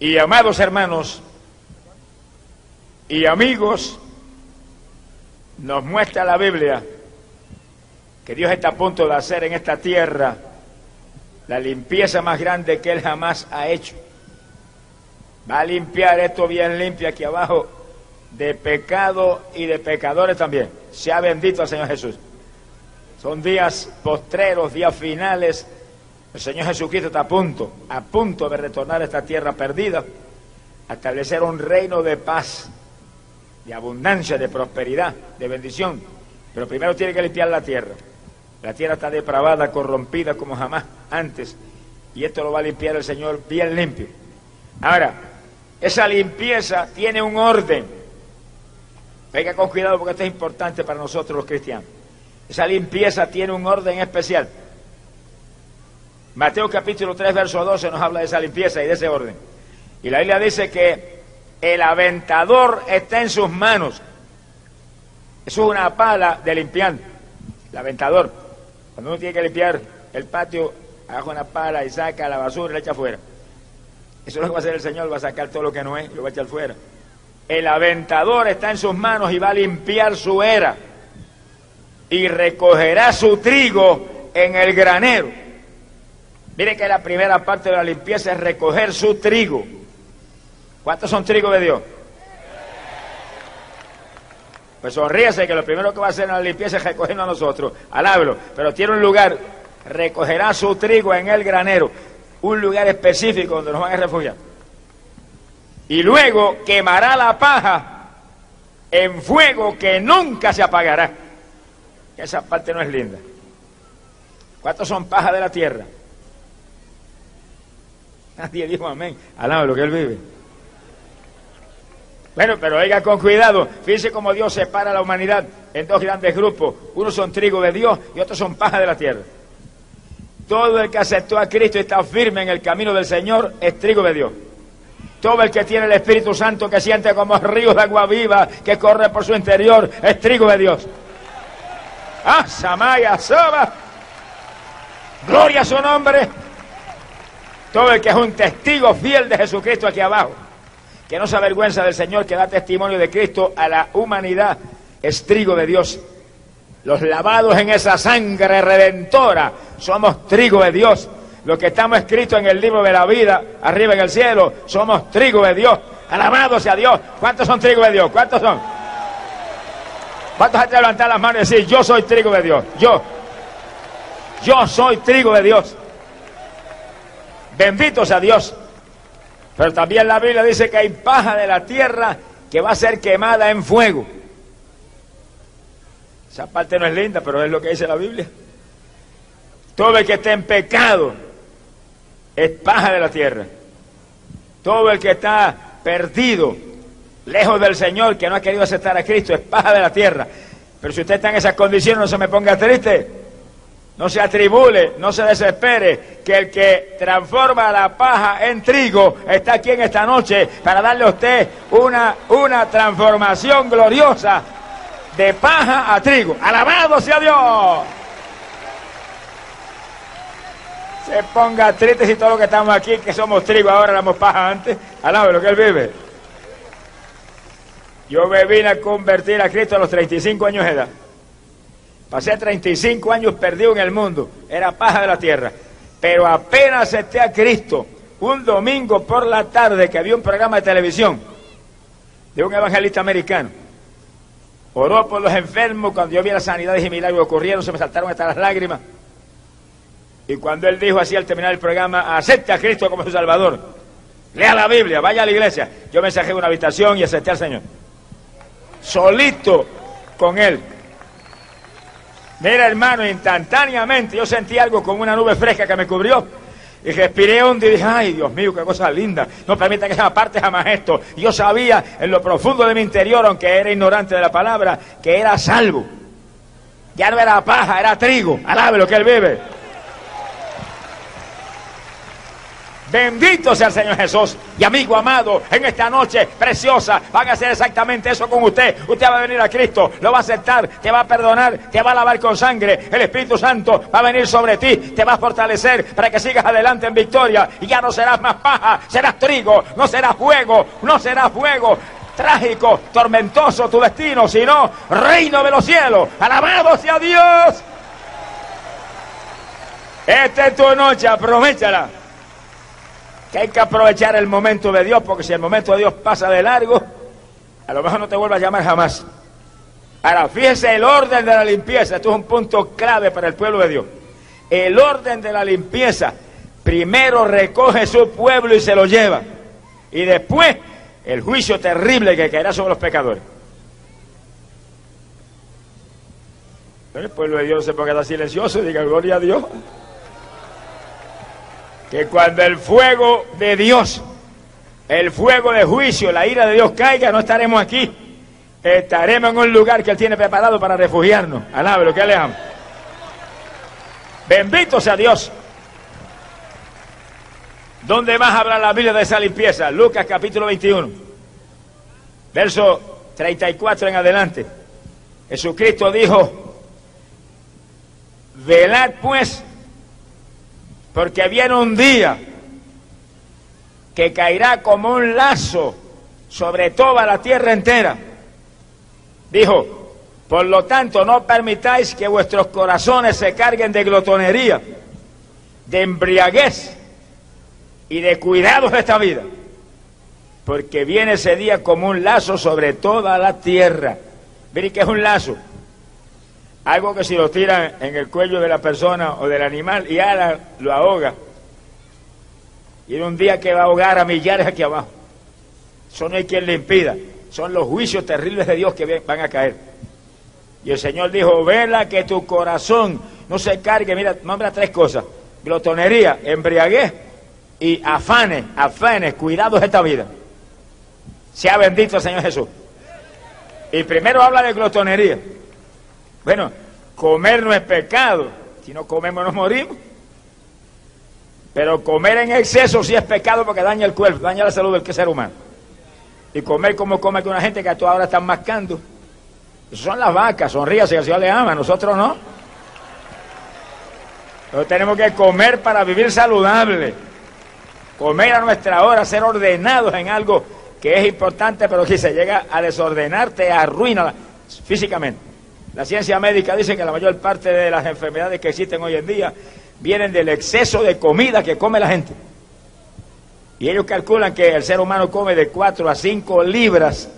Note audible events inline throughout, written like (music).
Y amados hermanos y amigos, nos muestra la Biblia que Dios está a punto de hacer en esta tierra la limpieza más grande que Él jamás ha hecho. Va a limpiar esto bien limpio aquí abajo de pecado y de pecadores también. Sea bendito al Señor Jesús. Son días postreros, días finales. El Señor Jesucristo está a punto, a punto de retornar a esta tierra perdida, a establecer un reino de paz, de abundancia, de prosperidad, de bendición. Pero primero tiene que limpiar la tierra. La tierra está depravada, corrompida como jamás antes. Y esto lo va a limpiar el Señor bien limpio. Ahora, esa limpieza tiene un orden. Venga con cuidado porque esto es importante para nosotros los cristianos. Esa limpieza tiene un orden especial. Mateo capítulo 3, verso 12 nos habla de esa limpieza y de ese orden. Y la Biblia dice que el aventador está en sus manos. Eso es una pala de limpiar. El aventador. Cuando uno tiene que limpiar el patio, agarra una pala y saca la basura y la echa afuera. Eso es lo que va a hacer el Señor, va a sacar todo lo que no es y lo va a echar fuera. El aventador está en sus manos y va a limpiar su era. Y recogerá su trigo en el granero. Mire que la primera parte de la limpieza es recoger su trigo. ¿Cuántos son trigos de Dios? Pues sonríese que lo primero que va a hacer en la limpieza es recogernos a nosotros. Alábelo. Pero tiene un lugar. Recogerá su trigo en el granero un lugar específico donde nos van a refugiar. Y luego quemará la paja en fuego que nunca se apagará. Esa parte no es linda. ¿Cuántos son paja de la tierra? Nadie dijo amén. Alaba lo que él vive. Bueno, pero oiga con cuidado. Fíjense cómo Dios separa la humanidad en dos grandes grupos. Unos son trigo de Dios y otros son paja de la tierra. Todo el que aceptó a Cristo y está firme en el camino del Señor es trigo de Dios. Todo el que tiene el Espíritu Santo que siente como ríos de agua viva que corre por su interior es trigo de Dios. Ah, Samaya, Soba. Gloria a su nombre. Todo el que es un testigo fiel de Jesucristo aquí abajo, que no se avergüenza del Señor, que da testimonio de Cristo a la humanidad, es trigo de Dios. Los lavados en esa sangre redentora somos trigo de Dios. Los que estamos escritos en el libro de la vida, arriba en el cielo, somos trigo de Dios. Alabado sea Dios. ¿Cuántos son trigo de Dios? ¿Cuántos son? ¿Cuántos hay que levantar las manos y decir, yo soy trigo de Dios? Yo. Yo soy trigo de Dios. Bendito sea Dios. Pero también la Biblia dice que hay paja de la tierra que va a ser quemada en fuego. Esa parte no es linda, pero es lo que dice la Biblia. Todo el que esté en pecado es paja de la tierra. Todo el que está perdido, lejos del Señor, que no ha querido aceptar a Cristo, es paja de la tierra. Pero si usted está en esas condiciones, no se me ponga triste. No se atribule, no se desespere, que el que transforma la paja en trigo está aquí en esta noche para darle a usted una, una transformación gloriosa de paja a trigo. Alabado sea Dios. Se ponga triste si todos los que estamos aquí, que somos trigo, ahora éramos paja antes. Alaba lo que él vive. Yo me vine a convertir a Cristo a los 35 años de edad. Pasé 35 años perdido en el mundo. Era paja de la tierra. Pero apenas acepté a Cristo, un domingo por la tarde que había un programa de televisión de un evangelista americano. Oró por los enfermos. Cuando yo vi las sanidades y milagros ocurrieron, se me saltaron hasta las lágrimas. Y cuando él dijo así al terminar el programa, acepte a Cristo como su Salvador. Lea la Biblia, vaya a la iglesia. Yo me saqué una habitación y acepté al Señor. Solito con él. Mira, hermano, instantáneamente yo sentí algo como una nube fresca que me cubrió. Y respiré hondo y dije, ay, Dios mío, qué cosa linda. No permita que esa parte jamás esto. Yo sabía en lo profundo de mi interior, aunque era ignorante de la palabra, que era salvo. Ya no era paja, era trigo. Alabe lo que él bebe. Bendito sea el Señor Jesús. Y amigo amado, en esta noche preciosa van a hacer exactamente eso con usted. Usted va a venir a Cristo, lo va a aceptar, te va a perdonar, te va a lavar con sangre. El Espíritu Santo va a venir sobre ti, te va a fortalecer para que sigas adelante en victoria. Y ya no serás más paja, serás trigo, no serás fuego, no serás fuego. Trágico, tormentoso tu destino, sino reino de los cielos. Alabado sea Dios. Esta es tu noche, aprovechala que hay que aprovechar el momento de Dios, porque si el momento de Dios pasa de largo, a lo mejor no te vuelva a llamar jamás. Ahora, fíjese el orden de la limpieza, esto es un punto clave para el pueblo de Dios. El orden de la limpieza, primero recoge su pueblo y se lo lleva, y después el juicio terrible que caerá sobre los pecadores. El pueblo de Dios se quedar silencioso y diga gloria a Dios que cuando el fuego de Dios, el fuego de juicio, la ira de Dios caiga, no estaremos aquí. Estaremos en un lugar que Él tiene preparado para refugiarnos. Alabe lo que le amo. Bendito sea Dios. ¿Dónde más habla la Biblia de esa limpieza? Lucas capítulo 21, verso 34 en adelante. Jesucristo dijo, velad pues porque viene un día que caerá como un lazo sobre toda la tierra entera. Dijo, por lo tanto no permitáis que vuestros corazones se carguen de glotonería, de embriaguez y de cuidados de esta vida, porque viene ese día como un lazo sobre toda la tierra. Miren que es un lazo. Algo que si lo tiran en el cuello de la persona o del animal y ahora lo ahoga. Y en un día que va a ahogar a millares aquí abajo. Eso no hay quien le impida. Son los juicios terribles de Dios que van a caer. Y el Señor dijo, vela que tu corazón no se cargue. Mira, nombra tres cosas. Glotonería, embriaguez y afanes, afanes, cuidados de esta vida. Sea bendito el Señor Jesús. Y primero habla de glotonería. Bueno, comer no es pecado. Si no comemos nos morimos. Pero comer en exceso sí es pecado porque daña el cuerpo, daña la salud del ser humano. Y comer como come que una gente que a toda hora están mascando. Son las vacas, sonríase que el Señor le ama, nosotros no. Nosotros tenemos que comer para vivir saludable. Comer a nuestra hora, ser ordenados en algo que es importante, pero si se llega a desordenarte, arruina físicamente. La ciencia médica dice que la mayor parte de las enfermedades que existen hoy en día vienen del exceso de comida que come la gente. Y ellos calculan que el ser humano come de 4 a 5 libras,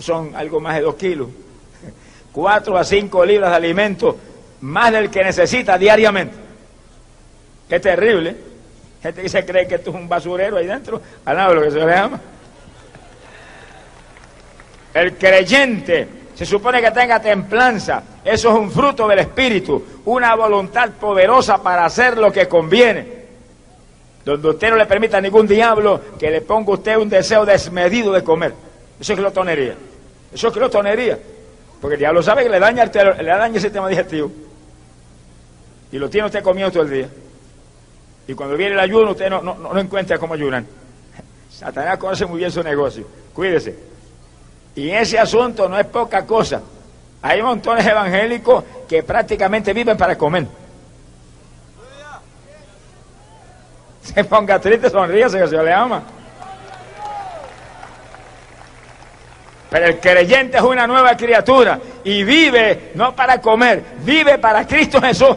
son algo más de 2 kilos, (laughs) 4 a 5 libras de alimento, más del que necesita diariamente. Qué terrible. Gente que se cree que esto es un basurero ahí dentro, al lado de lo que se le llama. El creyente se supone que tenga templanza. Eso es un fruto del Espíritu, una voluntad poderosa para hacer lo que conviene. Donde usted no le permita a ningún diablo que le ponga usted un deseo desmedido de comer. Eso es glotonería. Eso es glotonería. Porque el diablo sabe que le daña el, le daña el sistema digestivo. Y lo tiene usted comiendo todo el día. Y cuando viene el ayuno, usted no, no, no encuentra cómo ayunar. (laughs) Satanás conoce muy bien su negocio. Cuídese. Y ese asunto no es poca cosa. Hay montones evangélicos que prácticamente viven para comer. Se ponga triste, sonríese que se le ama. Pero el creyente es una nueva criatura y vive no para comer, vive para Cristo Jesús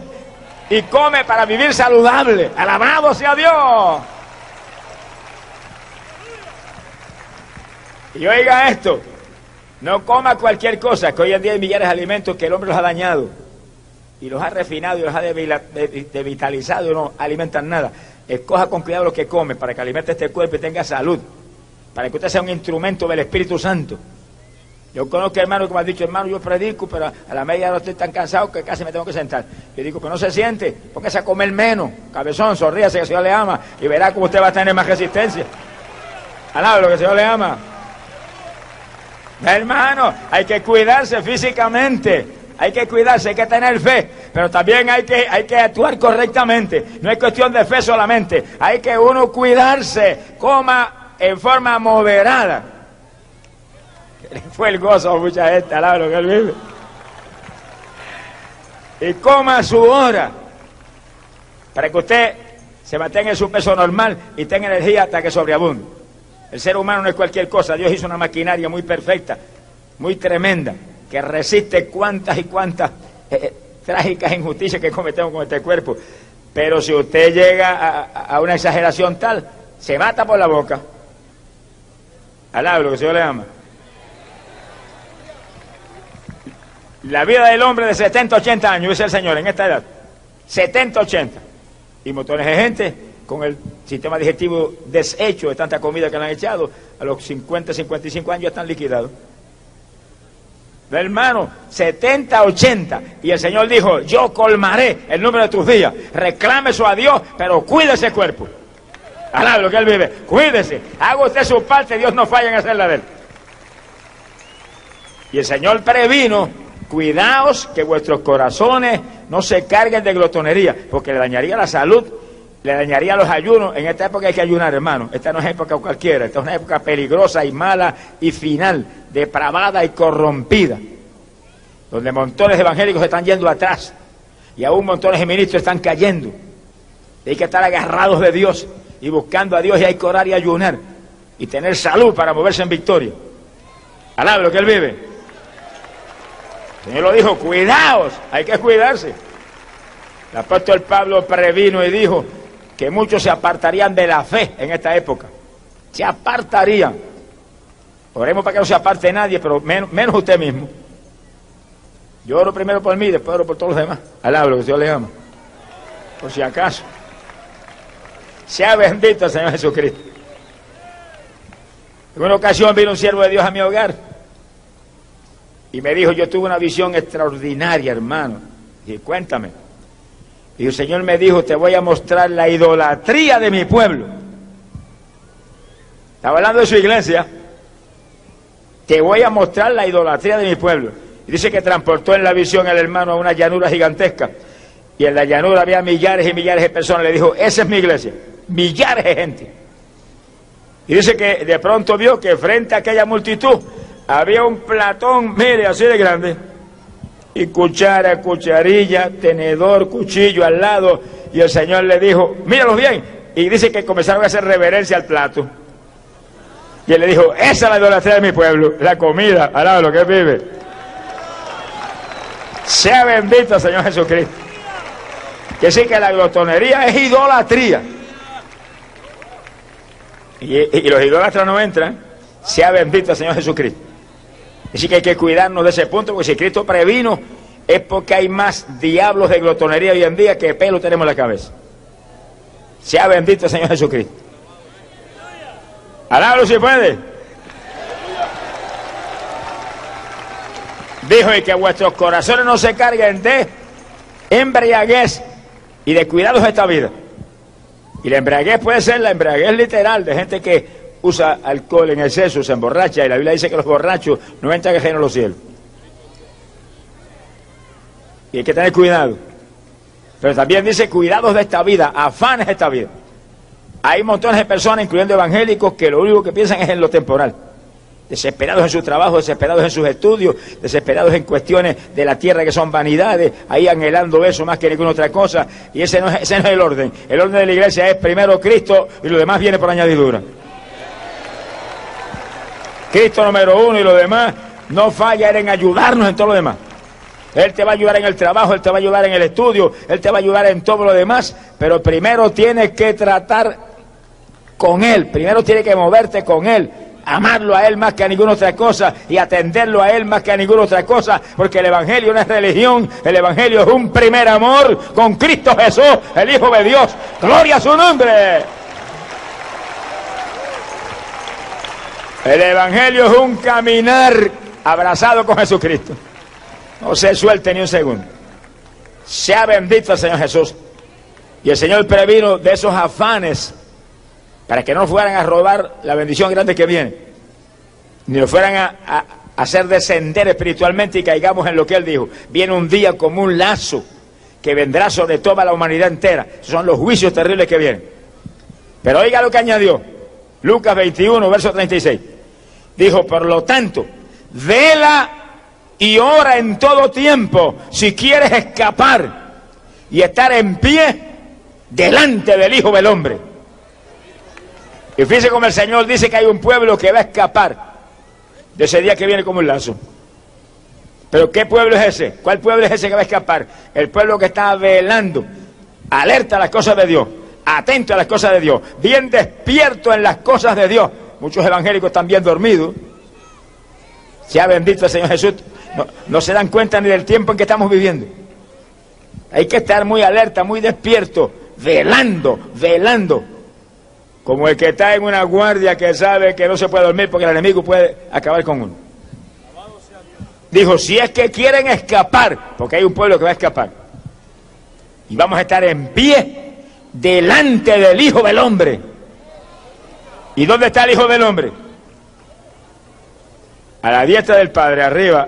y come para vivir saludable. Alabado sea Dios. Y oiga esto, no coma cualquier cosa, que hoy en día hay millares de alimentos que el hombre los ha dañado y los ha refinado y los ha devitalizado y no alimentan nada. Escoja con cuidado lo que come para que alimente este cuerpo y tenga salud, para que usted sea un instrumento del Espíritu Santo. Yo conozco hermanos que me han dicho, hermano, yo predico, pero a la media no estoy tan cansado que casi me tengo que sentar. Yo digo, pero no se siente, póngase a comer menos, cabezón, sonríase que el Señor le ama y verá cómo usted va a tener más resistencia. Alaba lo que el Señor le ama. Hermano, hay que cuidarse físicamente, hay que cuidarse, hay que tener fe. pero también hay que, hay que actuar correctamente. No es cuestión de fe solamente. Hay que uno cuidarse, coma en forma moderada. (laughs) Fue el gozo a mucha gente, alaba lo que él vive. Y coma a su hora, para que usted se mantenga en su peso normal y tenga energía hasta que sobreabunde. El ser humano no es cualquier cosa, Dios hizo una maquinaria muy perfecta, muy tremenda, que resiste cuantas y cuantas eh, eh, trágicas injusticias que cometemos con este cuerpo. Pero si usted llega a, una exageración tal, se mata por la boca. Alablo, que el Señor le ama. La vida del hombre de 70, 80 años, dice el Señor, en esta edad. 70, 80. Y montones de gente con el sistema digestivo deshecho de tanta comida que le han echado, a los 50, 55 años ya están liquidados. Hermano, 70, 80. Y el Señor dijo, yo colmaré el número de tus días. Reclame eso a Dios, pero cuide ese cuerpo. Alá que Él vive. Cuídese. Haga usted su parte, Dios no falla en hacerla de Él. Y el Señor previno Cuidaos que vuestros corazones no se carguen de glotonería, porque le dañaría la salud, le dañaría los ayunos. En esta época hay que ayunar, hermano. Esta no es época cualquiera, esta es una época peligrosa y mala y final, depravada y corrompida, donde montones de evangélicos están yendo atrás y aún montones de ministros están cayendo. Hay que estar agarrados de Dios y buscando a Dios y hay que orar y ayunar y tener salud para moverse en victoria. Alaba lo que Él vive. Señor lo dijo, cuidaos, hay que cuidarse. El apóstol Pablo previno y dijo que muchos se apartarían de la fe en esta época. Se apartarían. Oremos para que no se aparte nadie, pero menos, usted mismo. Yo oro primero por mí, después oro por todos los demás. Alablo, que Dios le ama. Por si acaso. Sea bendito el Señor Jesucristo. En una ocasión vino un siervo de Dios a mi hogar y me dijo, yo tuve una visión extraordinaria, hermano. Y cuéntame. Y el Señor me dijo, te voy a mostrar la idolatría de mi pueblo. Estaba hablando de su iglesia. Te voy a mostrar la idolatría de mi pueblo. Y dice que transportó en la visión al hermano a una llanura gigantesca. Y en la llanura había millares y millares de personas. Le dijo, esa es mi iglesia. Millares de gente. Y dice que de pronto vio que frente a aquella multitud había un platón, mire, así de grande, y cuchara, cucharilla, tenedor, cuchillo al lado, y el Señor le dijo, míralos bien, y dice que comenzaron a hacer reverencia al plato. Y él le dijo, esa es la idolatría de mi pueblo, la comida, al lado de lo que vive. Sea bendito Señor Jesucristo. Que sí que la glotonería es idolatría. Y, y los idólatras no entran. Sea bendito Señor Jesucristo. Así que hay que cuidarnos de ese punto, porque si Cristo previno, es porque hay más diablos de glotonería hoy en día que pelo tenemos en la cabeza. Sea bendito el Señor Jesucristo. Alábalo si puede. Dijo y que vuestros corazones no se carguen de embriaguez y de cuidados de esta vida. Y la embriaguez puede ser la embriaguez literal de gente que usa alcohol en exceso, se emborracha, y la Biblia dice que los borrachos no entran ajeno a los cielos. Y hay que tener cuidado. Pero también dice cuidados de esta vida, afanes de esta vida. Hay montones de personas, incluyendo evangélicos, que lo único que piensan es en lo temporal. Desesperados en su trabajo, desesperados en sus estudios, desesperados en cuestiones de la tierra que son vanidades, ahí anhelando eso más que ninguna otra cosa. Y ese no, es, ese no es el orden. El orden de la iglesia es primero Cristo y lo demás viene por añadidura. Cristo número uno y lo demás, no falla en ayudarnos en todo lo demás. Él te va a ayudar en el trabajo, Él te va a ayudar en el estudio, Él te va a ayudar en todo lo demás, pero primero tienes que tratar con Él, primero tienes que moverte con Él, amarlo a Él más que a ninguna otra cosa y atenderlo a Él más que a ninguna otra cosa, porque el Evangelio no es religión, el Evangelio es un primer amor con Cristo Jesús, el Hijo de Dios. Gloria a su nombre. El Evangelio es un caminar abrazado con Jesucristo. No se suelte ni un segundo. Sea bendito el Señor Jesús. Y el Señor previno de esos afanes para que no fueran a robar la bendición grande que viene, ni lo fueran a, hacer descender espiritualmente y caigamos en lo que Él dijo. Viene un día como un lazo que vendrá sobre toda la humanidad entera. son los juicios terribles que vienen. Pero oiga lo que añadió. Lucas 21, verso 36. Dijo, por lo tanto, vela y ora en todo tiempo si quieres escapar y estar en pie delante del Hijo del Hombre. Y fíjese como el Señor dice que hay un pueblo que va a escapar de ese día que viene como un lazo. Pero ¿qué pueblo es ese? ¿Cuál pueblo es ese que va a escapar? El pueblo que está velando, alerta a las cosas de Dios, atento a las cosas de Dios, bien despierto en las cosas de Dios. Muchos evangélicos están bien dormidos. Sea bendito el Señor Jesús. No, no se dan cuenta ni del tiempo en que estamos viviendo. Hay que estar muy alerta, muy despierto, velando, velando. Como el que está en una guardia que sabe que no se puede dormir porque el enemigo puede acabar con uno. Dijo, si es que quieren escapar, porque hay un pueblo que va a escapar, y vamos a estar en pie delante del Hijo del Hombre. ¿Y dónde está el Hijo del Hombre? A la diestra del Padre, arriba.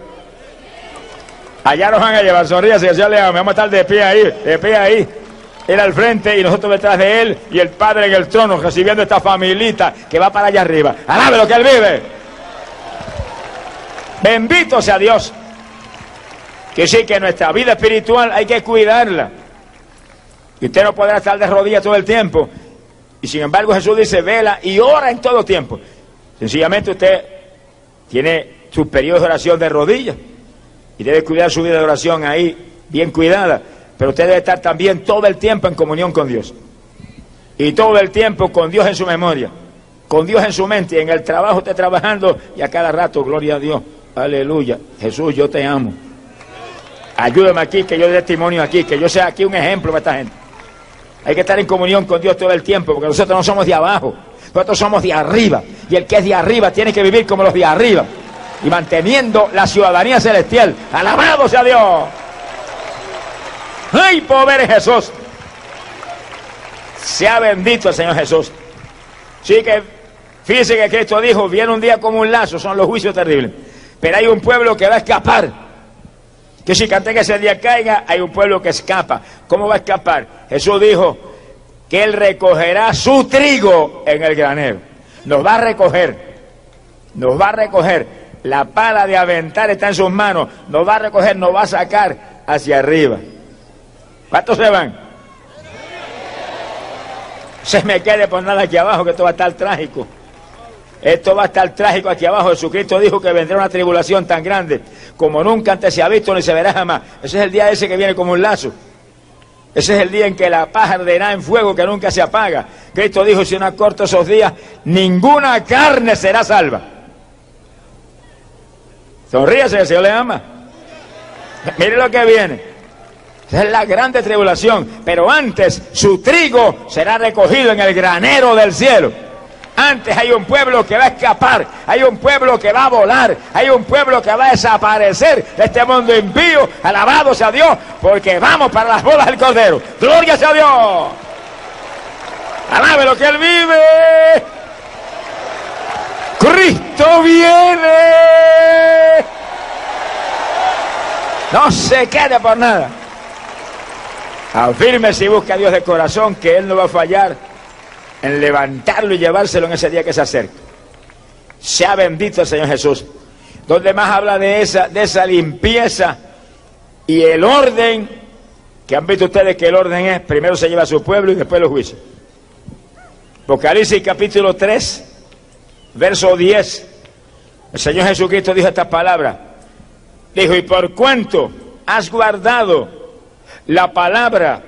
Allá nos van a llevar, sonríase, Señor le vamos a estar de pie ahí, de pie ahí. Él al frente y nosotros detrás de él y el Padre en el trono recibiendo esta familita que va para allá arriba. Alabe lo que él vive. Bendito sea Dios. Que sí, que nuestra vida espiritual hay que cuidarla. Y usted no podrá estar de rodillas todo el tiempo. Y sin embargo Jesús dice, vela y ora en todo tiempo. Sencillamente usted tiene su periodo de oración de rodillas. Y debe cuidar su vida de oración ahí, bien cuidada. Pero usted debe estar también todo el tiempo en comunión con Dios. Y todo el tiempo con Dios en su memoria. Con Dios en su mente. En el trabajo esté trabajando y a cada rato, gloria a Dios. Aleluya. Jesús, yo te amo. Ayúdame aquí, que yo dé testimonio aquí, que yo sea aquí un ejemplo para esta gente. Hay que estar en comunión con Dios todo el tiempo, porque nosotros no somos de abajo, nosotros somos de arriba. Y el que es de arriba tiene que vivir como los de arriba. Y manteniendo la ciudadanía celestial. Alabado sea Dios. ¡Ay, pobre Jesús! Sea bendito el Señor Jesús. Sí que, fíjese que Cristo dijo, viene un día como un lazo, son los juicios terribles. Pero hay un pueblo que va a escapar. Que si que ese día caiga, hay un pueblo que escapa. ¿Cómo va a escapar? Jesús dijo que Él recogerá su trigo en el granero. Nos va a recoger. Nos va a recoger. La pala de aventar está en sus manos. Nos va a recoger, nos va a sacar hacia arriba. ¿Cuántos se van? Se me quede por nada aquí abajo, que esto va a estar trágico. Esto va a estar trágico aquí abajo. Jesucristo dijo que vendrá una tribulación tan grande como nunca antes se ha visto ni se verá jamás. Ese es el día ese que viene como un lazo. Ese es el día en que la paz arderá en fuego que nunca se apaga. Cristo dijo, si no corto esos días, ninguna carne será salva. Sonríase, el Señor le ama. Mire lo que viene. Esa es la grande tribulación. Pero antes su trigo será recogido en el granero del cielo. Antes hay un pueblo que va a escapar, hay un pueblo que va a volar, hay un pueblo que va a desaparecer de este mundo impío. Alabado sea Dios, porque vamos para las bodas del Cordero. Gloria sea Dios. Alabe lo que Él vive. Cristo viene. No se quede por nada. Afirme si busca a Dios de corazón que Él no va a fallar en levantarlo y llevárselo en ese día que se acerca. Sea bendito el Señor Jesús. Donde más habla de esa, de esa limpieza y el orden, que han visto ustedes que el orden es, primero se lleva a su pueblo y después los juicios. Apocalipsis capítulo 3, verso 10. El Señor Jesucristo dijo esta palabra. Dijo, y por cuanto has guardado la palabra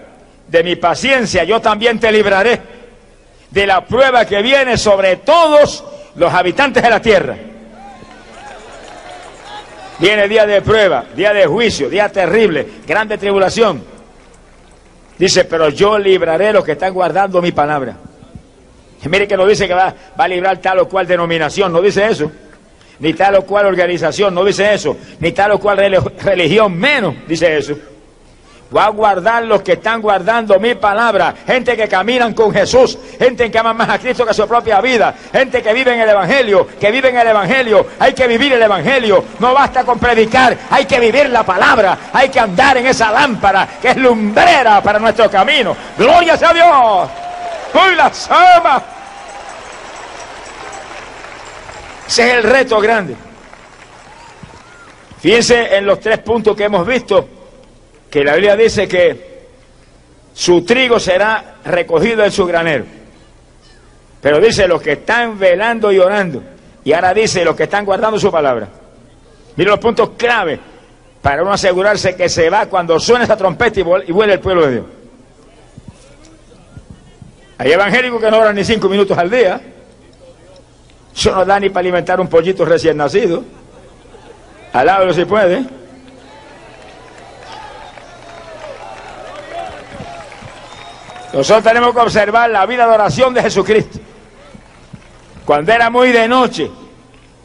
de mi paciencia, yo también te libraré de la prueba que viene sobre todos los habitantes de la tierra. Viene día de prueba, día de juicio, día terrible, grande tribulación. Dice, pero yo libraré los que están guardando mi palabra. Mire que no dice que va a librar tal o cual denominación, no dice eso. Ni tal o cual organización, no dice eso. Ni tal o cual religión, menos dice eso. Va a guardar los que están guardando mi palabra. Gente que caminan con Jesús, gente que ama más a Cristo que a su propia vida, gente que vive en el Evangelio, que vive en el Evangelio. Hay que vivir el Evangelio. No basta con predicar, hay que vivir la palabra, hay que andar en esa lámpara que es lumbrera para nuestro camino. Gloria a Dios. ¡Uy, la sama! Ese es el reto grande. Fíjense en los tres puntos que hemos visto que la Biblia dice que su trigo será recogido en su granero. Pero dice los que están velando y orando. Y ahora dice los que están guardando su palabra. Miren los puntos clave para uno asegurarse que se va cuando suene esa trompeta y vuelve el pueblo de Dios. Hay evangélicos que no oran ni cinco minutos al día. Eso no da ni para alimentar un pollito recién nacido. Alábelo si puede. Nosotros tenemos que observar la vida de oración de Jesucristo. Cuando era muy de noche,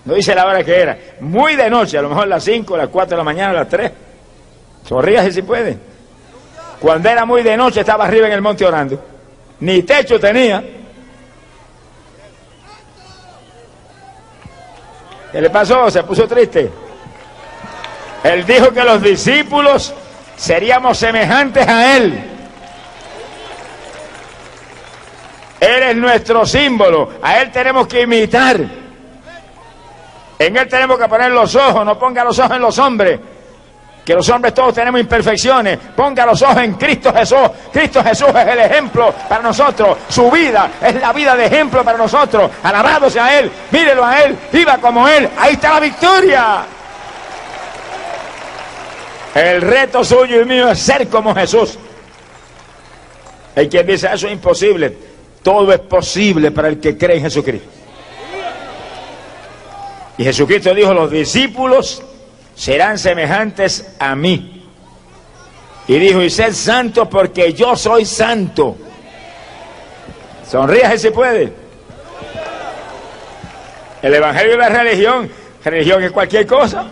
no dice la hora que era, muy de noche, a lo mejor las 5, las 4 de la mañana, las 3. Sonríase si puede. Cuando era muy de noche estaba arriba en el monte orando. Ni techo tenía. ¿Qué le pasó? Se puso triste. Él dijo que los discípulos seríamos semejantes a Él. Él es nuestro símbolo. A Él tenemos que imitar. En Él tenemos que poner los ojos. No ponga los ojos en los hombres. Que los hombres todos tenemos imperfecciones. Ponga los ojos en Cristo Jesús. Cristo Jesús es el ejemplo para nosotros. Su vida es la vida de ejemplo para nosotros. Alabado sea Él. Mírelo a Él. Viva como Él. Ahí está la victoria. El reto suyo y mío es ser como Jesús. Hay quien dice, eso es imposible. Todo es posible para el que cree en Jesucristo. Y Jesucristo dijo, los discípulos serán semejantes a mí. Y dijo, y sed santo porque yo soy santo. Sonríase si puede. El Evangelio es la religión. Religión es cualquier cosa.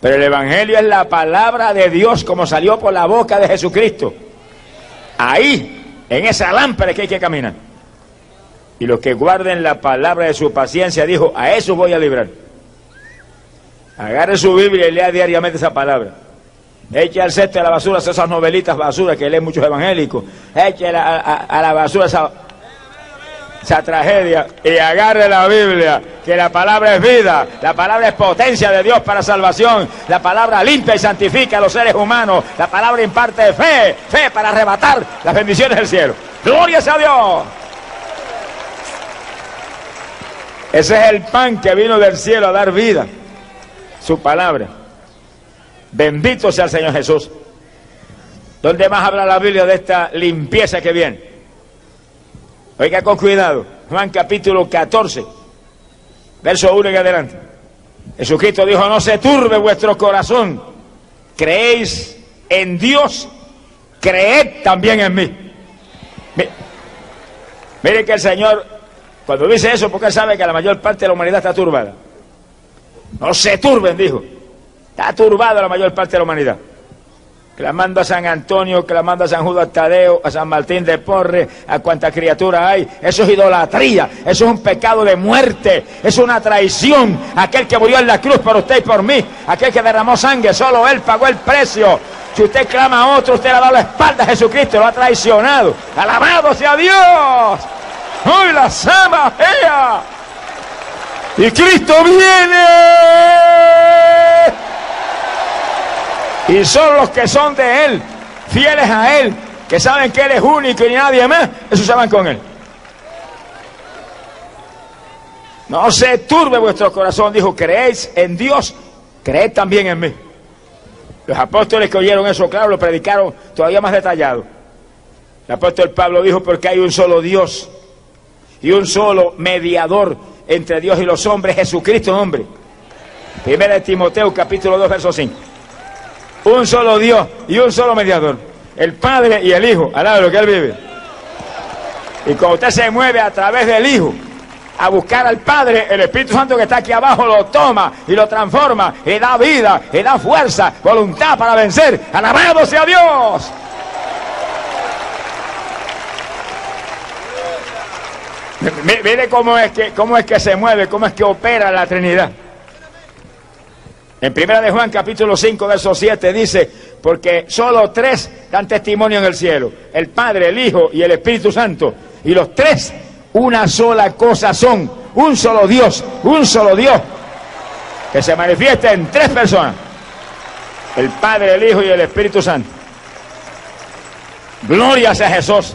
Pero el Evangelio es la palabra de Dios como salió por la boca de Jesucristo. Ahí en esa lámpara que hay que caminar. Y los que guarden la palabra de su paciencia, dijo, a eso voy a librar. Agarre su Biblia y lea diariamente esa palabra. Eche al cesto de la basura esas novelitas basura que leen muchos evangélicos. Eche a, la basura esa, esa tragedia y agarre la Biblia, que la palabra es vida, la palabra es potencia de Dios para salvación, la palabra limpia y santifica a los seres humanos, la palabra imparte fe, fe para arrebatar las bendiciones del cielo. Gloria a Dios. Ese es el pan que vino del cielo a dar vida, su palabra. Bendito sea el Señor Jesús. ¿Dónde más habla la Biblia de esta limpieza que viene? Oiga con cuidado. Juan capítulo 14, verso 1 en adelante. Jesucristo dijo, no se turbe vuestro corazón. Creéis en Dios, creed también en mí. Mire que el Señor, cuando dice eso, porque sabe que la mayor parte de la humanidad está turbada. No se turben, dijo. Está turbada la mayor parte de la humanidad clamando a San Antonio, clamando a San Judas Tadeo, a San Martín de Porre, a cuanta criatura hay. Eso es idolatría, eso es un pecado de muerte, es una traición. Aquel que murió en la cruz por usted y por mí, aquel que derramó sangre, solo él pagó el precio. Si usted clama a otro, usted le ha dado la espalda a Jesucristo, lo ha traicionado. Alabado sea Dios. Hoy la sama Y Cristo viene. Y son los que son de Él, fieles a Él, que saben que Él es único y nadie más, esos se van con Él. No se turbe vuestro corazón, dijo, creéis en Dios, creed también en mí. Los apóstoles que oyeron eso, claro, lo predicaron todavía más detallado. El apóstol Pablo dijo, porque hay un solo Dios y un solo mediador entre Dios y los hombres, Jesucristo hombre. Primera de Timoteo, capítulo 2, verso 5 un solo Dios y un solo mediador, el Padre y el Hijo, al lado de lo que Él vive. Y cuando usted se mueve a través del Hijo, a buscar al Padre, el Espíritu Santo que está aquí abajo lo toma y lo transforma y da vida y da fuerza, voluntad para vencer. Alabado sea Dios. Mire cómo es que cómo es que se mueve, cómo es que opera la Trinidad. En primera de Juan capítulo 5 verso 7 dice, porque solo tres dan testimonio en el cielo, el Padre, el Hijo y el Espíritu Santo, y los tres una sola cosa son, un solo Dios, un solo Dios, que se manifiesta en tres personas, el Padre, el Hijo y el Espíritu Santo. Gloria sea Jesús.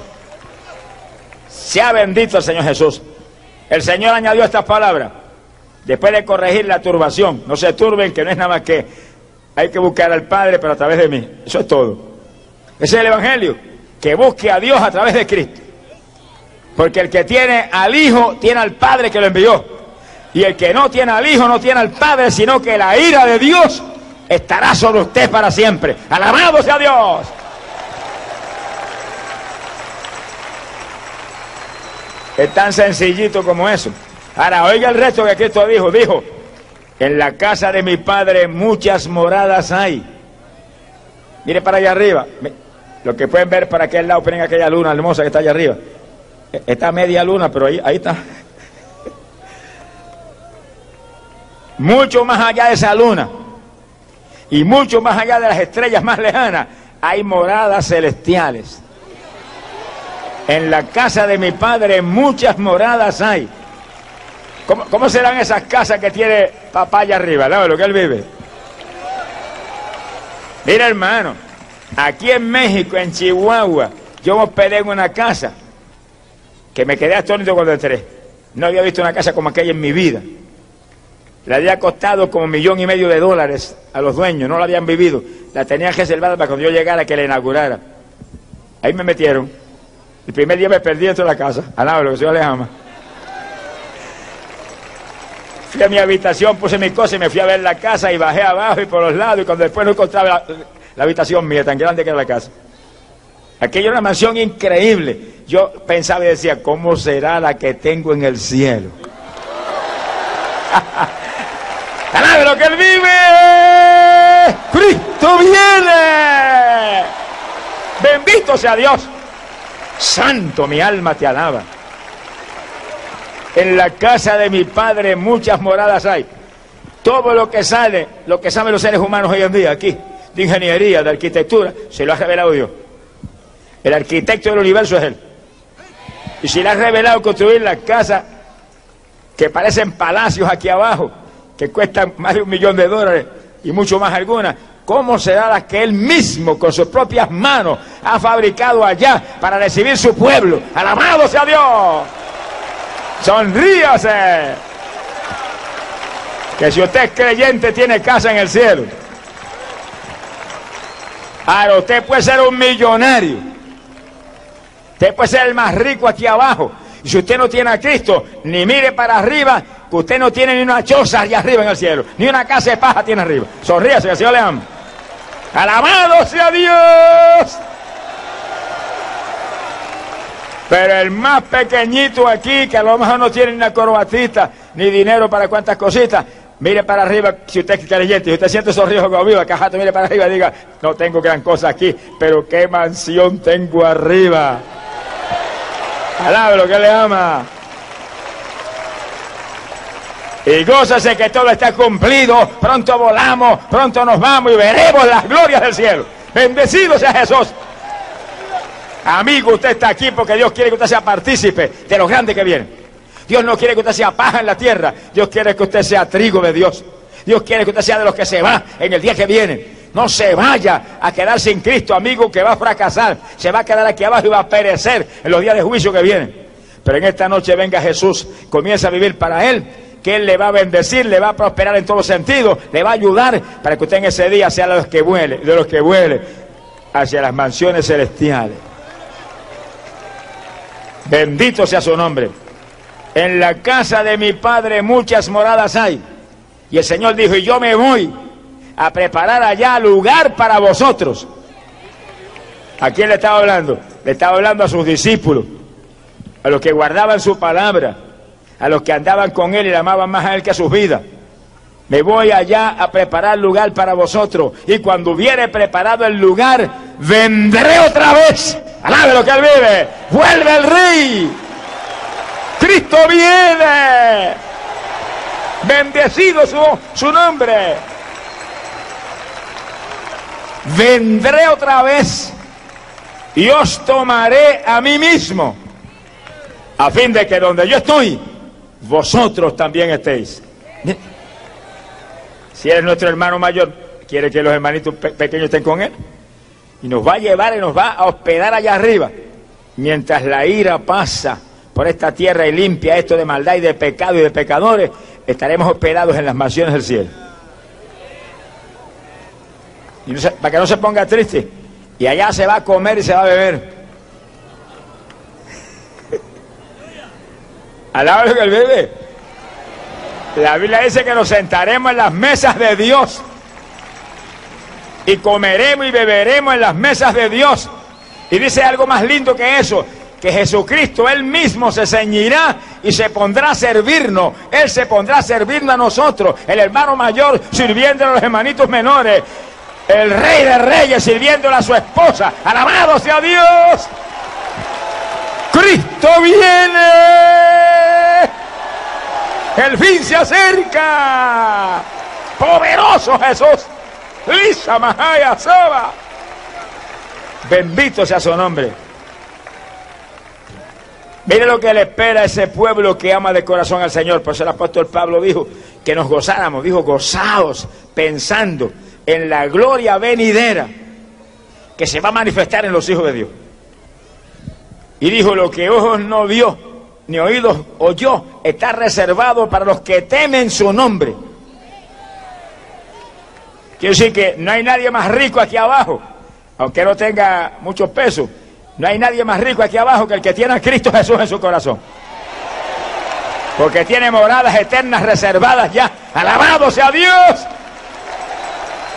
Sea bendito el Señor Jesús. El Señor añadió estas palabras. Después de corregir la turbación, no se turben, que no es nada más que hay que buscar al Padre, pero a través de mí. Eso es todo. Ese es el Evangelio, que busque a Dios a través de Cristo. Porque el que tiene al Hijo tiene al Padre que lo envió. Y el que no tiene al Hijo no tiene al Padre, sino que la ira de Dios estará sobre usted para siempre. Alabado sea Dios. Es tan sencillito como eso. Ahora, oiga el resto que Cristo dijo. Dijo, en la casa de mi padre muchas moradas hay. Mire para allá arriba. Lo que pueden ver para aquel lado, ponen aquella luna hermosa que está allá arriba. E, está media luna, pero ahí, ahí está. (laughs) Mucho más allá de esa luna y mucho más allá de las estrellas más lejanas hay moradas celestiales. En la casa de mi padre muchas moradas hay. ¿Cómo, serán esas casas que tiene papá allá arriba? ¿no? Lo que él vive. Mira, hermano, aquí en México, en Chihuahua, yo me hospedé en una casa que me quedé atónito cuando entré. No había visto una casa como aquella en mi vida. Le había costado como un millón y medio de dólares a los dueños, no la habían vivido. La tenían reservada para cuando yo llegara que la inaugurara. Ahí me metieron. El primer día me perdí dentro de la casa. Alaba lo que el Señor le ama. Fui a mi habitación, puse mi cosa y me fui a ver la casa y bajé abajo y por los lados y cuando después no encontraba la, la habitación mía, tan grande que era la casa. Aquella era una mansión increíble. Yo pensaba y decía, ¿cómo será la que tengo en el cielo? (laughs) ¡Alabe lo que él vive! ¡Cristo viene! Bendito sea Dios. Santo, mi alma te alaba. En la casa de mi padre muchas moradas hay. Todo lo que sale, lo que saben los seres humanos hoy en día aquí, de ingeniería, de arquitectura, se lo ha revelado Dios. El arquitecto del universo es Él. Y si le ha revelado construir las casas que parecen palacios aquí abajo, que cuestan más de un millón de dólares y mucho más algunas, ¿Cómo será la que él mismo con sus propias manos ha fabricado allá para recibir su pueblo? Alabado sea Dios. Sonríase. Que si usted es creyente tiene casa en el cielo. Ahora usted puede ser un millonario. Usted puede ser el más rico aquí abajo. Y si usted no tiene a Cristo, ni mire para arriba, que usted no tiene ni una choza allá arriba en el cielo, ni una casa de paja tiene arriba. Sonríase, que el Señor le ama. Alabado sea Dios. Pero el más pequeñito aquí, que a lo mejor no tiene ni una corbatita, ni dinero para cuantas cositas, mire para arriba, si usted es creyente, si usted siente esos ríos viva, cajato, mire para arriba y diga, no tengo gran cosa aquí, pero qué mansión tengo arriba. Alaba lo que le ama. Y gózase que todo está cumplido. Pronto volamos, pronto nos vamos y veremos las glorias del cielo. Bendecido sea Jesús. Amigo, usted está aquí porque Dios quiere que usted sea partícipe de lo grande que viene. Dios no quiere que usted sea paja en la tierra. Dios quiere que usted sea trigo de Dios. Dios quiere que usted sea de los que se va en el día que viene. No se vaya a quedar sin Cristo, amigo, que va a fracasar. Se va a quedar aquí abajo y va a perecer en los días de juicio que vienen. Pero en esta noche venga Jesús, comienza a vivir para Él que Él le va a bendecir, le va a prosperar en todo sentido, le va a ayudar para que usted en ese día sea de los que vuele, de los que vuele hacia las mansiones celestiales. Bendito sea su nombre. En la casa de mi padre muchas moradas hay. Y el Señor dijo, y yo me voy a preparar allá lugar para vosotros. ¿A quién le estaba hablando? Le estaba hablando a sus discípulos, a los que guardaban su palabra a los que andaban con él y le amaban más a él que a sus vidas. Me voy allá a preparar lugar para vosotros. Y cuando hubiere preparado el lugar, vendré otra vez. Alabe lo que él vive. Vuelve el rey. Cristo viene. Bendecido su, su nombre. Vendré otra vez y os tomaré a mí mismo, a fin de que donde yo estoy, vosotros también estéis. Si eres nuestro hermano mayor, quiere que los hermanitos pequeños estén con él. Y nos va a llevar y nos va a hospedar allá arriba. Mientras la ira pasa por esta tierra y limpia esto de maldad y de pecado y de pecadores, estaremos hospedados en las mansiones del cielo. Y para que no se ponga triste. Y allá se va a comer y se va a beber. (laughs) Al lado que el bebé. La Biblia dice que nos sentaremos en las mesas de Dios. Y comeremos y beberemos en las mesas de Dios. Y dice algo más lindo que eso, que Jesucristo él mismo se ceñirá y se pondrá a servirnos. Él se pondrá a servirnos a nosotros, el hermano mayor sirviendo a los hermanitos menores el rey de reyes sirviéndole a su esposa. Alabado sea Dios. Cristo viene. El fin se acerca. Poderoso Jesús. Lisa Mahaya Saba. Bendito sea su nombre. Mire lo que le espera a ese pueblo que ama de corazón al Señor. Por eso el apóstol Pablo dijo que nos gozáramos. Dijo gozaos pensando en la gloria venidera que se va a manifestar en los hijos de Dios. Y dijo, lo que ojos no vio, ni oídos oyó, está reservado para los que temen su nombre. Quiero decir que no hay nadie más rico aquí abajo, aunque no tenga mucho peso. No hay nadie más rico aquí abajo que el que tiene a Cristo Jesús en su corazón. Porque tiene moradas eternas reservadas ya. Alabado sea Dios.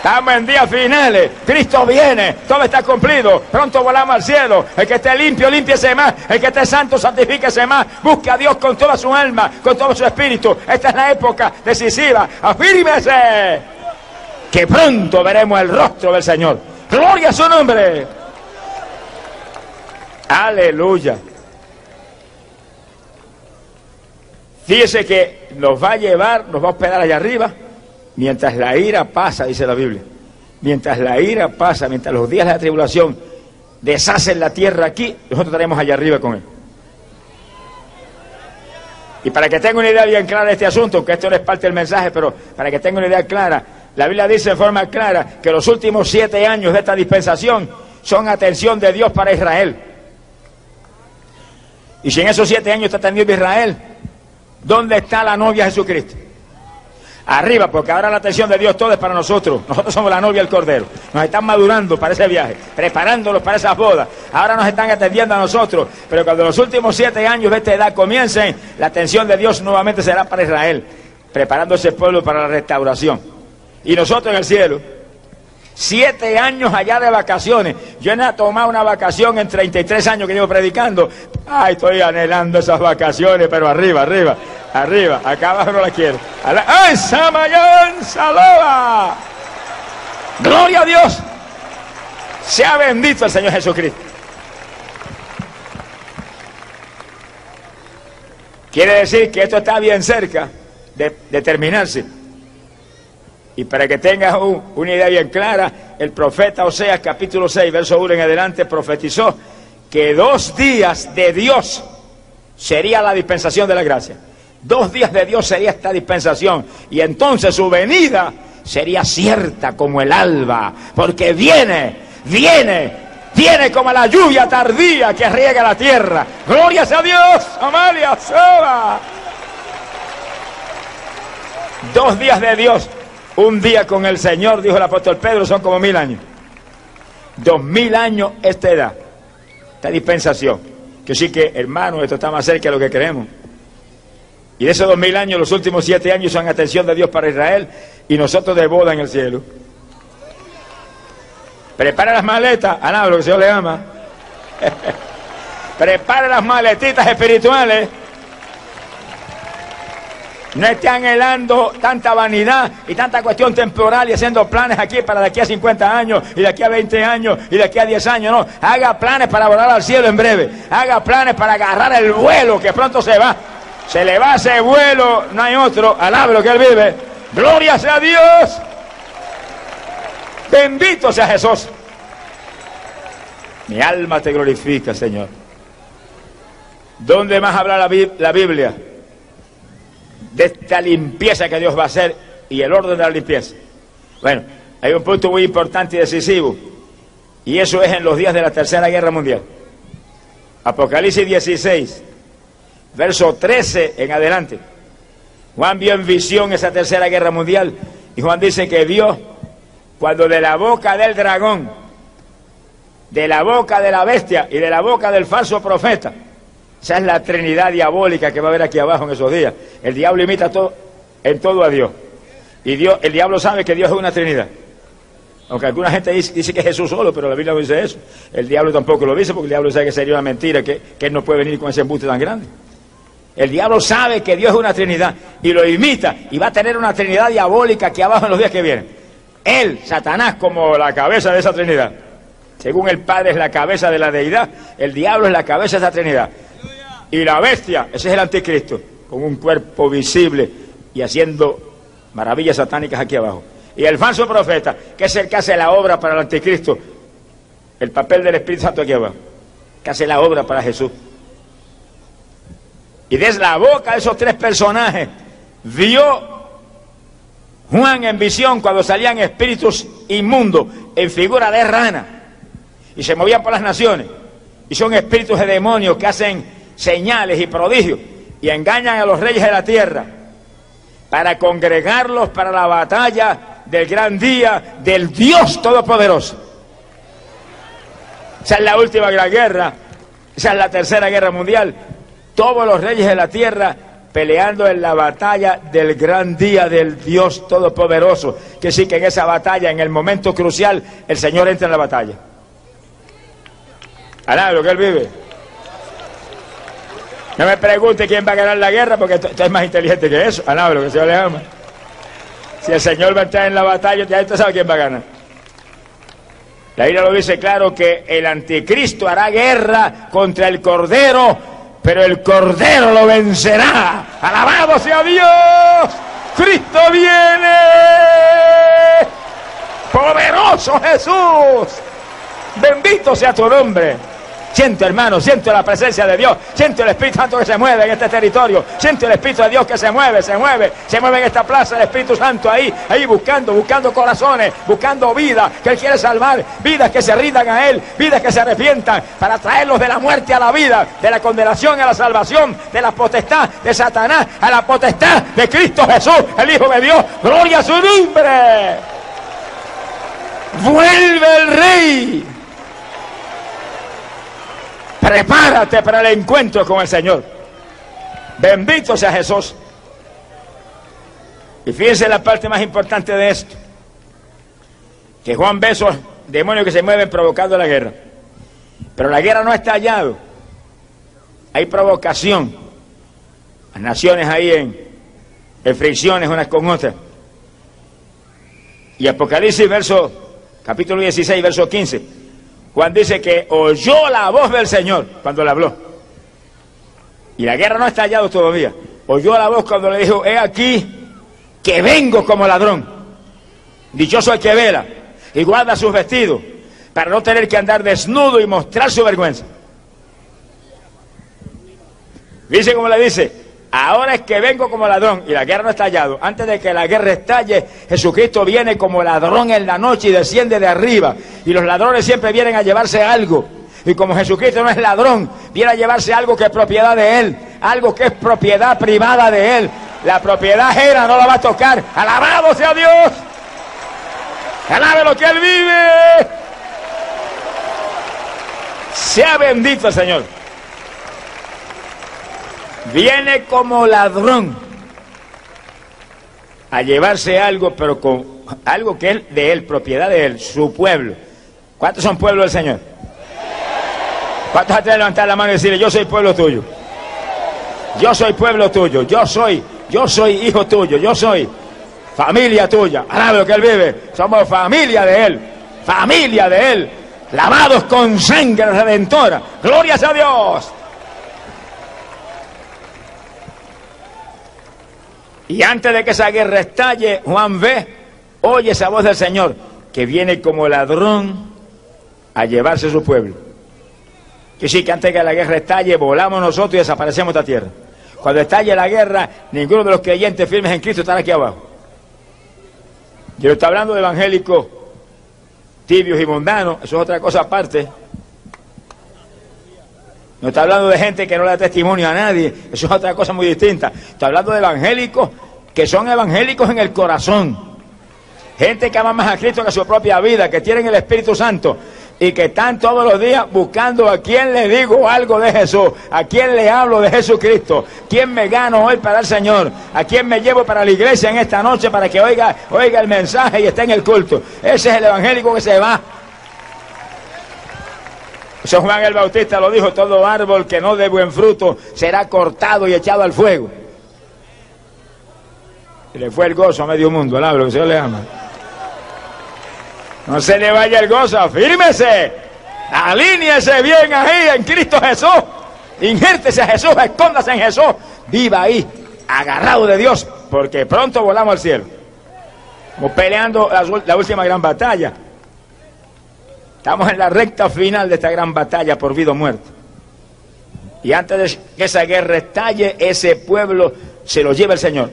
Estamos en días finales. Cristo viene. Todo está cumplido. Pronto volamos al cielo. El que esté limpio, límpiese más. El que esté santo, santifíquese más. Busque a Dios con toda su alma, con todo su espíritu. Esta es la época decisiva. Afírmese. Que pronto veremos el rostro del Señor. Gloria a su nombre. Aleluya. Fíjese que nos va a llevar, nos va a hospedar allá arriba Mientras la ira pasa, dice la Biblia, mientras la ira pasa, mientras los días de la tribulación deshacen la tierra aquí, nosotros estaremos allá arriba con él. Y para que tenga una idea bien clara de este asunto, que esto no es parte del mensaje, pero para que tenga una idea clara, la Biblia dice de forma clara que los últimos siete años de esta dispensación son atención de Dios para Israel. Y si en esos siete años está atendiendo Israel, ¿dónde está la novia Jesucristo? Arriba, porque ahora la atención de Dios todo es para nosotros. Nosotros somos la novia del Cordero. Nos están madurando para ese viaje, preparándolos para esas bodas. Ahora nos están atendiendo a nosotros, pero cuando los últimos siete años de esta edad comiencen, la atención de Dios nuevamente será para Israel, preparando ese pueblo para la restauración. Y nosotros en el cielo, Siete años allá de vacaciones. Yo he tomado una vacación en 33 años que llevo predicando. Ay, estoy anhelando esas vacaciones, pero arriba, arriba, arriba. Acá abajo no la quiero. ¡Ay, Samayón! Gloria a Dios. Sea bendito el Señor Jesucristo. Quiere decir que esto está bien cerca de terminarse. Y para que tengas una idea bien clara, el profeta Oseas capítulo 6, verso 1 en adelante, profetizó que dos días de Dios sería la dispensación de la gracia. Dos días de Dios sería esta dispensación. Y entonces su venida sería cierta como el alba, porque viene, viene, viene como la lluvia tardía que riega la tierra. Gloria a Dios, Amalia, Soba. Dos días de Dios un día con el Señor, dijo el apóstol Pedro, son como mil años. Dos mil años esta edad, esta dispensación. Que sí que, hermano, esto está más cerca de lo que queremos. Y de esos dos mil años, los últimos siete años son atención de Dios para Israel y nosotros de boda en el cielo. Prepara las maletas, a lo que el Señor le ama. (laughs) Prepara las maletitas espirituales No esté anhelando tanta vanidad y tanta cuestión temporal y haciendo planes aquí para de aquí a 50 años y de aquí a 20 años y de aquí a 10 años. No, haga planes para volar al cielo en breve. Haga planes para agarrar el vuelo que pronto se va. Se le va ese vuelo, no hay otro. Alabe lo que él vive. Gloria sea Dios. Bendito sea Jesús. Mi alma te glorifica, Señor. ¿Dónde más habla la, la Biblia? De esta limpieza que Dios va a hacer y el orden de la limpieza. Bueno, hay un punto muy importante y decisivo, y eso es en los días de la Tercera Guerra Mundial. Apocalipsis 16, verso 13 en adelante. Juan vio en visión esa Tercera Guerra Mundial, y Juan dice que vio cuando de la boca del dragón, de la boca de la bestia y de la boca del falso profeta, esa es la trinidad diabólica que va a haber aquí abajo en esos días. El diablo imita todo, en todo a Dios. Y Dios, el diablo sabe que Dios es una trinidad. Aunque alguna gente dice, que es Jesús solo, pero la Biblia no dice eso. El diablo tampoco lo dice porque el diablo sabe que sería una mentira, que, que él no puede venir con ese embuste tan grande. El diablo sabe que Dios es una trinidad y lo imita y va a tener una trinidad diabólica aquí abajo en los días que vienen. Él, Satanás, como la cabeza de esa trinidad. Según el Padre es la cabeza de la deidad, el diablo es la cabeza de esa trinidad. Y la bestia, ese es el anticristo, con un cuerpo visible y haciendo maravillas satánicas aquí abajo. Y el falso profeta, que es el que hace la obra para el anticristo, el papel del Espíritu Santo aquí abajo, que hace la obra para Jesús. Y desde la boca de esos tres personajes vio Juan en visión cuando salían espíritus inmundos en figura de rana y se movían por las naciones. Y son espíritus de demonios que hacen señales y prodigios y engañan a los reyes de la tierra para congregarlos para la batalla del gran día del Dios Todopoderoso. Esa es la última gran guerra, esa es la tercera guerra mundial. Todos los reyes de la tierra peleando en la batalla del gran día del Dios Todopoderoso. Que sí que en esa batalla, en el momento crucial, el Señor entra en la batalla. Alá, lo que él vive. No me pregunte quién va a ganar la guerra porque usted es más inteligente que eso. Alaba lo que se le ama. Si el Señor va a entrar en la batalla, ya usted sabe quién va a ganar. La Biblia lo dice claro que el anticristo hará guerra contra el Cordero, pero el Cordero lo vencerá. Alabado sea Dios. Cristo viene. Poderoso Jesús. Bendito sea tu nombre. Siento, hermano, siento la presencia de Dios. Siento el Espíritu Santo que se mueve en este territorio. Siento el Espíritu de Dios que se mueve, se mueve. Se mueve en esta plaza el Espíritu Santo ahí, ahí buscando, buscando corazones, buscando vida que Él quiere salvar. Vidas que se rindan a Él, vidas que se arrepientan para traerlos de la muerte a la vida, de la condenación a la salvación, de la potestad de Satanás a la potestad de Cristo Jesús, el Hijo de Dios. Gloria a su nombre. Vuelve el Rey. Prepárate para el encuentro con el Señor. Bendito sea Jesús. Y fíjense la parte más importante de esto. Que Juan ve esos demonios que se mueven provocando la guerra. Pero la guerra no está hallado. Hay provocación. Las naciones ahí en, en fricciones unas con otras. Y Apocalipsis, verso, capítulo 16, verso 15. Juan dice que oyó la voz del Señor cuando le habló. Y la guerra no ha estallado todavía. Oyó la voz cuando le dijo, he aquí que vengo como ladrón. Dichoso el que vela y guarda sus vestidos para no tener que andar desnudo y mostrar su vergüenza. Dice como le dice, Ahora es que vengo como ladrón y la guerra no ha estallado. Antes de que la guerra estalle, Jesucristo viene como ladrón en la noche y desciende de arriba. Y los ladrones siempre vienen a llevarse algo. Y como Jesucristo no es ladrón, viene a llevarse algo que es propiedad de Él, algo que es propiedad privada de Él. La propiedad era no la va a tocar. Alabado sea Dios. Alabe lo que Él vive. Sea bendito Señor viene como ladrón a llevarse algo, pero con algo que es de él, propiedad de él, su pueblo. ¿Cuántos son pueblos del Señor? ¿Cuántos de levantar la mano y decirle, yo soy pueblo tuyo? Yo soy pueblo tuyo, yo soy Yo soy hijo tuyo, yo soy familia tuya. Alaba lo que Él vive. Somos familia de Él, familia de Él, lavados con sangre redentora. Glorias a Dios. Y antes de que esa guerra estalle, Juan ve, oye esa voz del Señor, que viene como ladrón a llevarse su pueblo. Que sí, que antes de que la guerra estalle, volamos nosotros y desaparecemos de esta tierra. Cuando estalle la guerra, ninguno de los creyentes firmes en Cristo estará aquí abajo. Yo estoy hablando de evangélicos tibios y mundanos, eso es otra cosa aparte. No está hablando de gente que no le da testimonio a nadie, eso es otra cosa muy distinta. Está hablando de evangélicos que son evangélicos en el corazón. Gente que ama más a Cristo que a su propia vida, que tienen el Espíritu Santo y que están todos los días buscando a quién le digo algo de Jesús, a quién le hablo de Jesucristo, quién me gano hoy para el Señor, a quién me llevo para la iglesia en esta noche para que oiga, oiga el mensaje y esté en el culto. Ese es el evangélico que se va San Juan el Bautista lo dijo, todo árbol que no dé buen fruto será cortado y echado al fuego. Y le fue el gozo a medio mundo, el hablo que se le ama. No se le vaya el gozo, afírmese, alíñese bien ahí en Cristo Jesús, injértese a Jesús, escóndase en Jesús, viva ahí, agarrado de Dios, porque pronto volamos al cielo. Estamos peleando la última gran batalla. Estamos en la recta final de esta gran batalla por vida o muerte. Y antes de que esa guerra estalle, ese pueblo se lo lleva el Señor.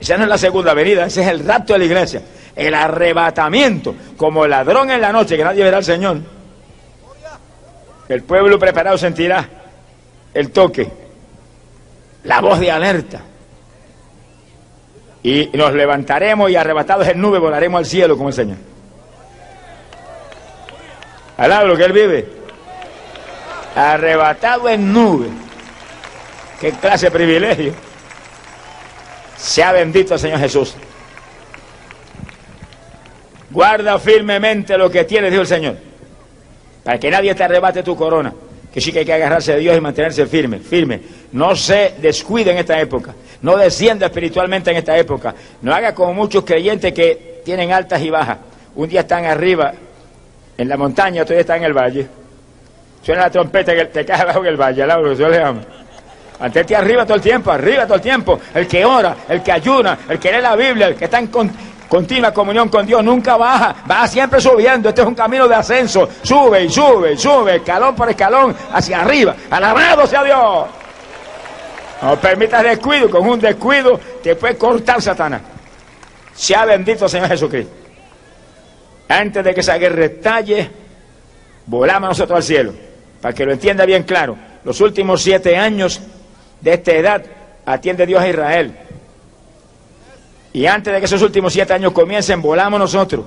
Esa no es la segunda venida, ese es el rapto de la iglesia. El arrebatamiento, como el ladrón en la noche, que nadie verá al Señor. El pueblo preparado sentirá el toque, la voz de alerta. Y nos levantaremos y arrebatados en nube volaremos al cielo como el Señor. Alaba lo que él vive. Arrebatado en nube. Qué clase de privilegio. Sea bendito el Señor Jesús. Guarda firmemente lo que tienes, dijo el Señor. Para que nadie te arrebate tu corona. Que sí que hay que agarrarse de Dios y mantenerse firme, firme. No se descuide en esta época. No descienda espiritualmente en esta época. No haga como muchos creyentes que tienen altas y bajas. Un día están arriba en la montaña, todavía está en el valle. Suena la trompeta que te cae abajo en el valle, Lauro, yo le amo. Mantente arriba todo el tiempo, arriba todo el tiempo. El que ora, el que ayuna, el que lee la Biblia, el que está en continua comunión con Dios, nunca baja, va siempre subiendo. Este es un camino de ascenso. Sube y sube y sube, escalón por escalón, hacia arriba. Alabado sea Dios. No permitas descuido, con un descuido te puede cortar Satanás. Sea bendito Señor Jesucristo. Antes de que esa guerra estalle, volamos nosotros al cielo. Para que lo entienda bien claro, los últimos siete años de esta edad atiende Dios a Israel. Y antes de que esos últimos siete años comiencen, volamos nosotros.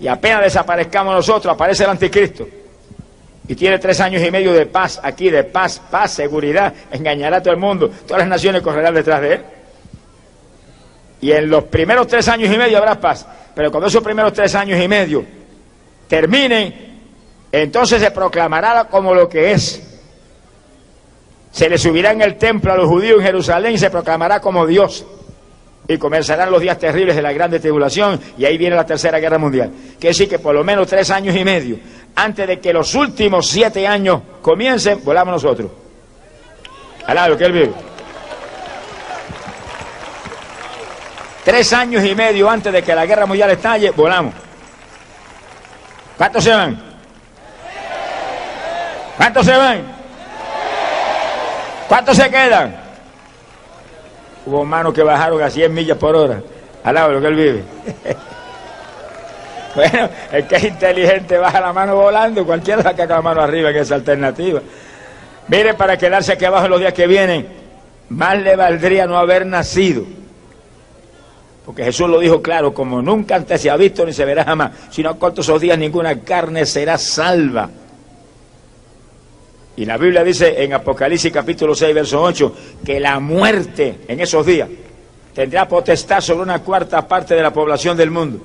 Y apenas desaparezcamos nosotros, aparece el anticristo. Y tiene tres años y medio de paz aquí, de paz, paz, seguridad. Engañará a todo el mundo. Todas las naciones correrán detrás de él. Y en los primeros tres años y medio habrá paz. Pero cuando esos primeros tres años y medio terminen, entonces se proclamará como lo que es. Se le subirá en el templo a los judíos en Jerusalén y se proclamará como Dios. Y comenzarán los días terribles de la grande tribulación y ahí viene la tercera guerra mundial. Quiere decir que por lo menos tres años y medio, antes de que los últimos siete años comiencen, volamos nosotros. Alá, lo que él vive. Tres años y medio antes de que la guerra mundial estalle, volamos. ¿Cuántos se van? ¿Cuántos se van? ¿Cuántos se quedan? Hubo manos que bajaron a 100 millas por hora. Al lado de lo que él vive. (laughs) bueno, el que es inteligente baja la mano volando, cualquiera saca la mano arriba en esa alternativa. Mire, para quedarse aquí abajo los días que vienen, más le valdría no haber nacido porque Jesús lo dijo claro, como nunca antes se ha visto ni se verá jamás, sino a cortos esos días ninguna carne será salva. Y la Biblia dice en Apocalipsis capítulo 6, verso 8, que la muerte en esos días tendrá potestad sobre una cuarta parte de la población del mundo.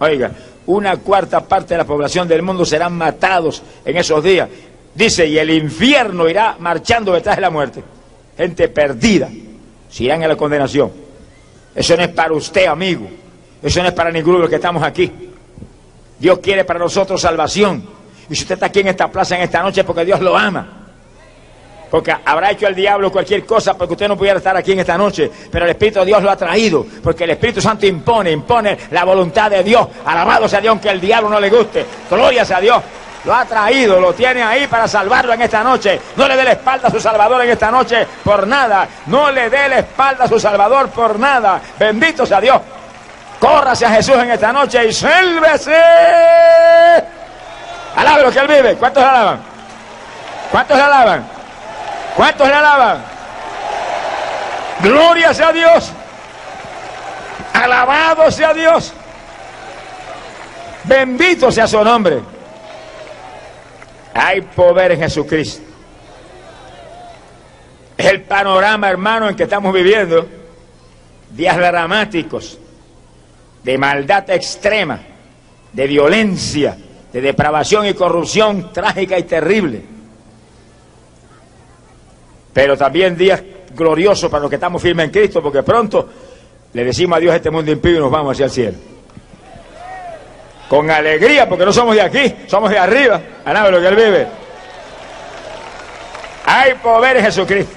Oiga, una cuarta parte de la población del mundo serán matados en esos días. Dice, y el infierno irá marchando detrás de la muerte. gente perdida, se irán a la condenación. Eso no es para usted, amigo. Eso no es para ninguno de los que estamos aquí. Dios quiere para nosotros salvación. Y si usted está aquí en esta plaza en esta noche es porque Dios lo ama. Porque habrá hecho el diablo cualquier cosa porque usted no pudiera estar aquí en esta noche. Pero el Espíritu de Dios lo ha traído. Porque el Espíritu Santo impone, impone la voluntad de Dios. Alabado sea Dios, aunque el diablo no le guste. Gloria sea Dios. Lo ha traído, lo tiene ahí para salvarlo en esta noche. No le dé la espalda a su Salvador en esta noche por nada. No le dé la espalda a su Salvador por nada. Bendito sea Dios. Córrase a Jesús en esta noche y sélvese. Alabe lo que él vive. ¿Cuántos le alaban? ¿Cuántos le alaban? ¿Cuántos le alaban? Gloria sea Dios. Alabado sea Dios. Bendito sea su nombre. Hay poder en Jesucristo. Es el panorama, hermano, en que estamos viviendo. Días dramáticos, de maldad extrema, de violencia, de depravación y corrupción trágica y terrible. Pero también días gloriosos para los que estamos firmes en Cristo, porque pronto le decimos adiós a este mundo impío y nos vamos hacia el cielo con alegría, porque no somos de aquí, somos de arriba, a lo que Él vive. Hay poder Jesucristo.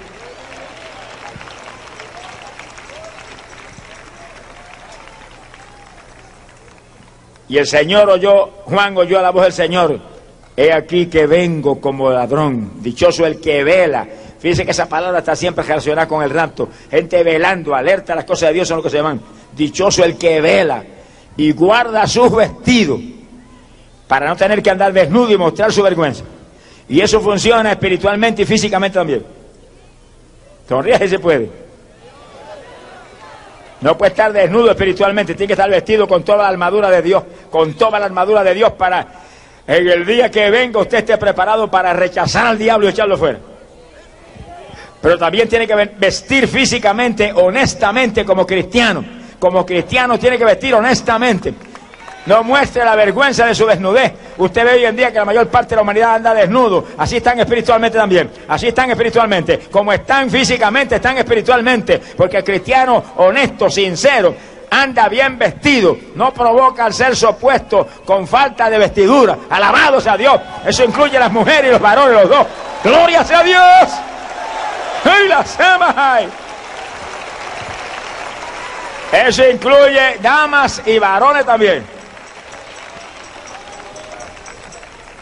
Y el Señor oyó, Juan oyó la voz del Señor. He aquí que vengo como ladrón. Dichoso el que vela. Fíjense que esa palabra está siempre relacionada con el rapto. Gente velando, alerta, las cosas de Dios son lo que se llaman. Dichoso el que vela y guarda sus vestidos para no tener que andar desnudo y mostrar su vergüenza. Y eso funciona espiritualmente y físicamente también. Sonríe se puede. No puede estar desnudo espiritualmente, tiene que estar vestido con toda la armadura de Dios, con toda la armadura de Dios para en el día que venga usted esté preparado para rechazar al diablo y echarlo fuera. Pero también tiene que vestir físicamente, honestamente como cristiano como cristiano tiene que vestir honestamente. No muestre la vergüenza de su desnudez. Usted ve hoy en día que la mayor parte de la humanidad anda desnudo. Así están espiritualmente también. Así están espiritualmente. Como están físicamente, están espiritualmente. Porque el cristiano honesto, sincero, anda bien vestido. No provoca al ser opuesto con falta de vestidura. Alabado sea Dios. Eso incluye a las mujeres y los varones, los dos. Gloria sea Dios. ¡Ay, las eso incluye damas y varones también.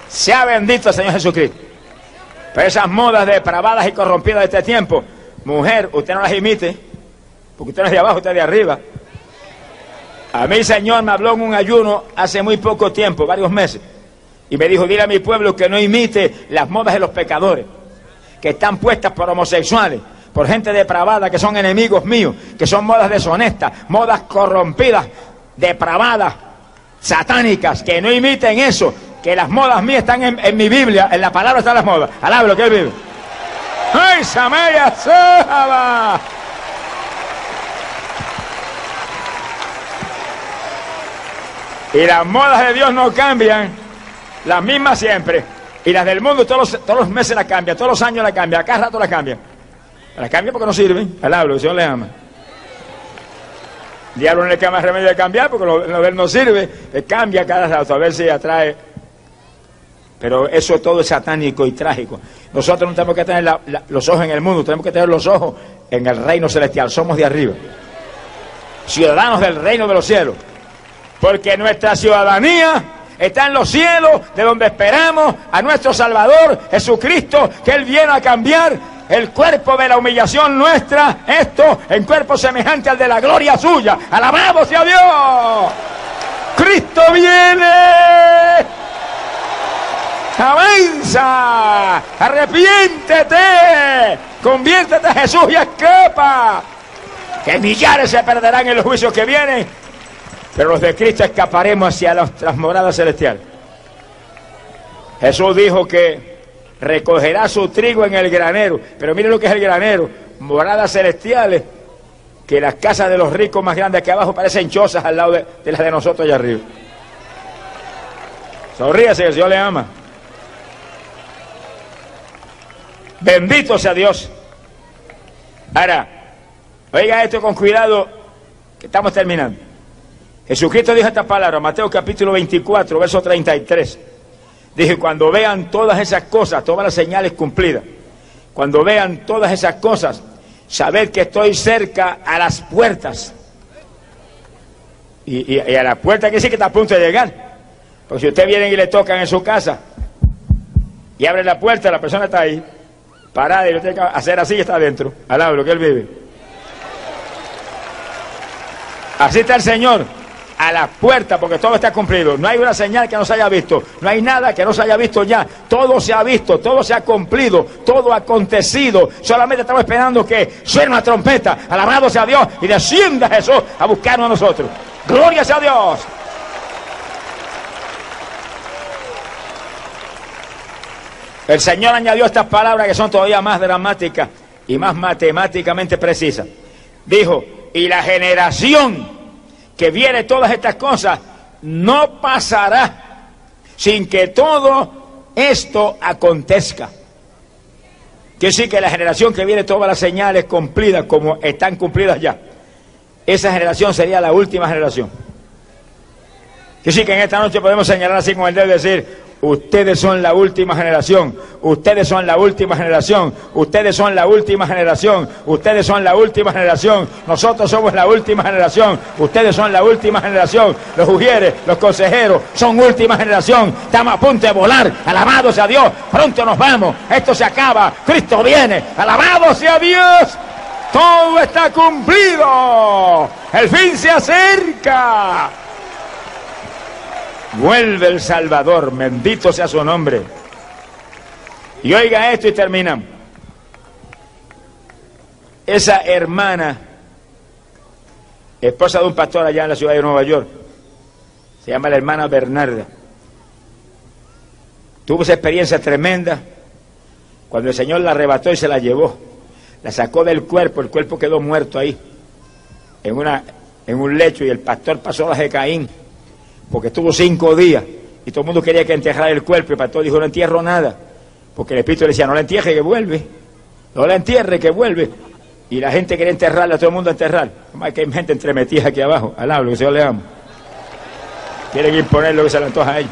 Sea bendito el Señor Jesucristo. Pero esas modas depravadas y corrompidas de este tiempo, mujer, usted no las imite, porque usted no es de abajo, usted es de arriba. A mí, Señor, me habló en un ayuno hace muy poco tiempo, varios meses, y me dijo, dile a mi pueblo que no imite las modas de los pecadores, que están puestas por homosexuales, por gente depravada que son enemigos míos, que son modas deshonestas, modas corrompidas, depravadas, satánicas, que no imiten eso, que las modas mías están en, mi Biblia, en la palabra están las modas. Alaba lo que él vive. ¡Ay, Samaya Y las modas de Dios no cambian, las mismas siempre. Y las del mundo todos los, todos los meses la cambian, todos los años la cambian, cada rato la cambian. La cambia porque no sirve. Al hablo, el Señor le ama. El diablo no le más remedio de cambiar porque lo, lo no sirve. Le cambia cada rato a ver si atrae. Pero eso todo es satánico y trágico. Nosotros no tenemos que tener los ojos en el mundo, tenemos que tener los ojos en el reino celestial. Somos de arriba. Ciudadanos del reino de los cielos. Porque nuestra ciudadanía está en los cielos, de donde esperamos a nuestro Salvador Jesucristo, que Él viene a cambiar el cuerpo de la humillación nuestra, esto en cuerpo semejante al de la gloria suya. Alabado sea Dios. Cristo viene. Avanza, arrepiéntete, conviértete a Jesús y escapa. Que millares se perderán en los juicios que vienen, pero los de Cristo escaparemos hacia las moradas celestiales. Jesús dijo que recogerá su trigo en el granero. Pero mire lo que es el granero, moradas celestiales, que las casas de los ricos más grandes aquí abajo parecen chozas al lado de, las de nosotros allá arriba. Sonríase, que el Señor le ama. Bendito sea Dios. Ahora, oiga esto con cuidado, que estamos terminando. Jesucristo dijo esta palabra, Mateo capítulo 24, verso 33. Dije, cuando vean todas esas cosas, todas las señales cumplidas, cuando vean todas esas cosas, sabed que estoy cerca a las puertas. Y, a la puerta que sí que está a punto de llegar. Porque si usted viene y le tocan en su casa y abre la puerta, la persona está ahí, parada y lo tiene que hacer así y está adentro, al lado lo que él vive. Así está el Señor a la puerta porque todo está cumplido. No hay una señal que no se haya visto, no hay nada que no se haya visto ya. Todo se ha visto, todo se ha cumplido, todo ha acontecido. Solamente estamos esperando que suene una trompeta, alabado sea Dios y descienda Jesús a buscarnos a nosotros. Gloria sea Dios. El Señor añadió estas palabras que son todavía más dramáticas y más matemáticamente precisas. Dijo, y la generación que viene todas estas cosas, no pasará sin que todo esto acontezca. Que sí que la generación que viene todas las señales cumplidas como están cumplidas ya, esa generación sería la última generación. Que sí que en esta noche podemos señalar así con el dedo decir, Ustedes son la última generación. Ustedes son la última generación. Ustedes son la última generación. Ustedes son la última generación. Nosotros somos la última generación. Ustedes son la última generación. Los ujieres, los consejeros son última generación. Estamos a punto de volar. Alabado sea Dios. Pronto nos vamos. Esto se acaba. Cristo viene. Alabado sea Dios. Todo está cumplido. El fin se acerca. Vuelve el Salvador, bendito sea su nombre. Y oiga esto y terminamos. Esa hermana, esposa de un pastor allá en la ciudad de Nueva York, se llama la hermana Bernarda. Tuvo esa experiencia tremenda cuando el Señor la arrebató y se la llevó. La sacó del cuerpo, el cuerpo quedó muerto ahí, en, una, en un lecho, y el pastor pasó las de Caín porque estuvo cinco días y todo el mundo quería que enterrara el cuerpo y pastor dijo no entierro nada, porque el Espíritu le decía no la entierre que vuelve, no la entierre que vuelve. Y la gente quería enterrarla, todo el mundo a enterrar. Hay que hay gente entremetida aquí abajo, al que Señor le ama. Quieren imponer lo que se le antoja a ellos.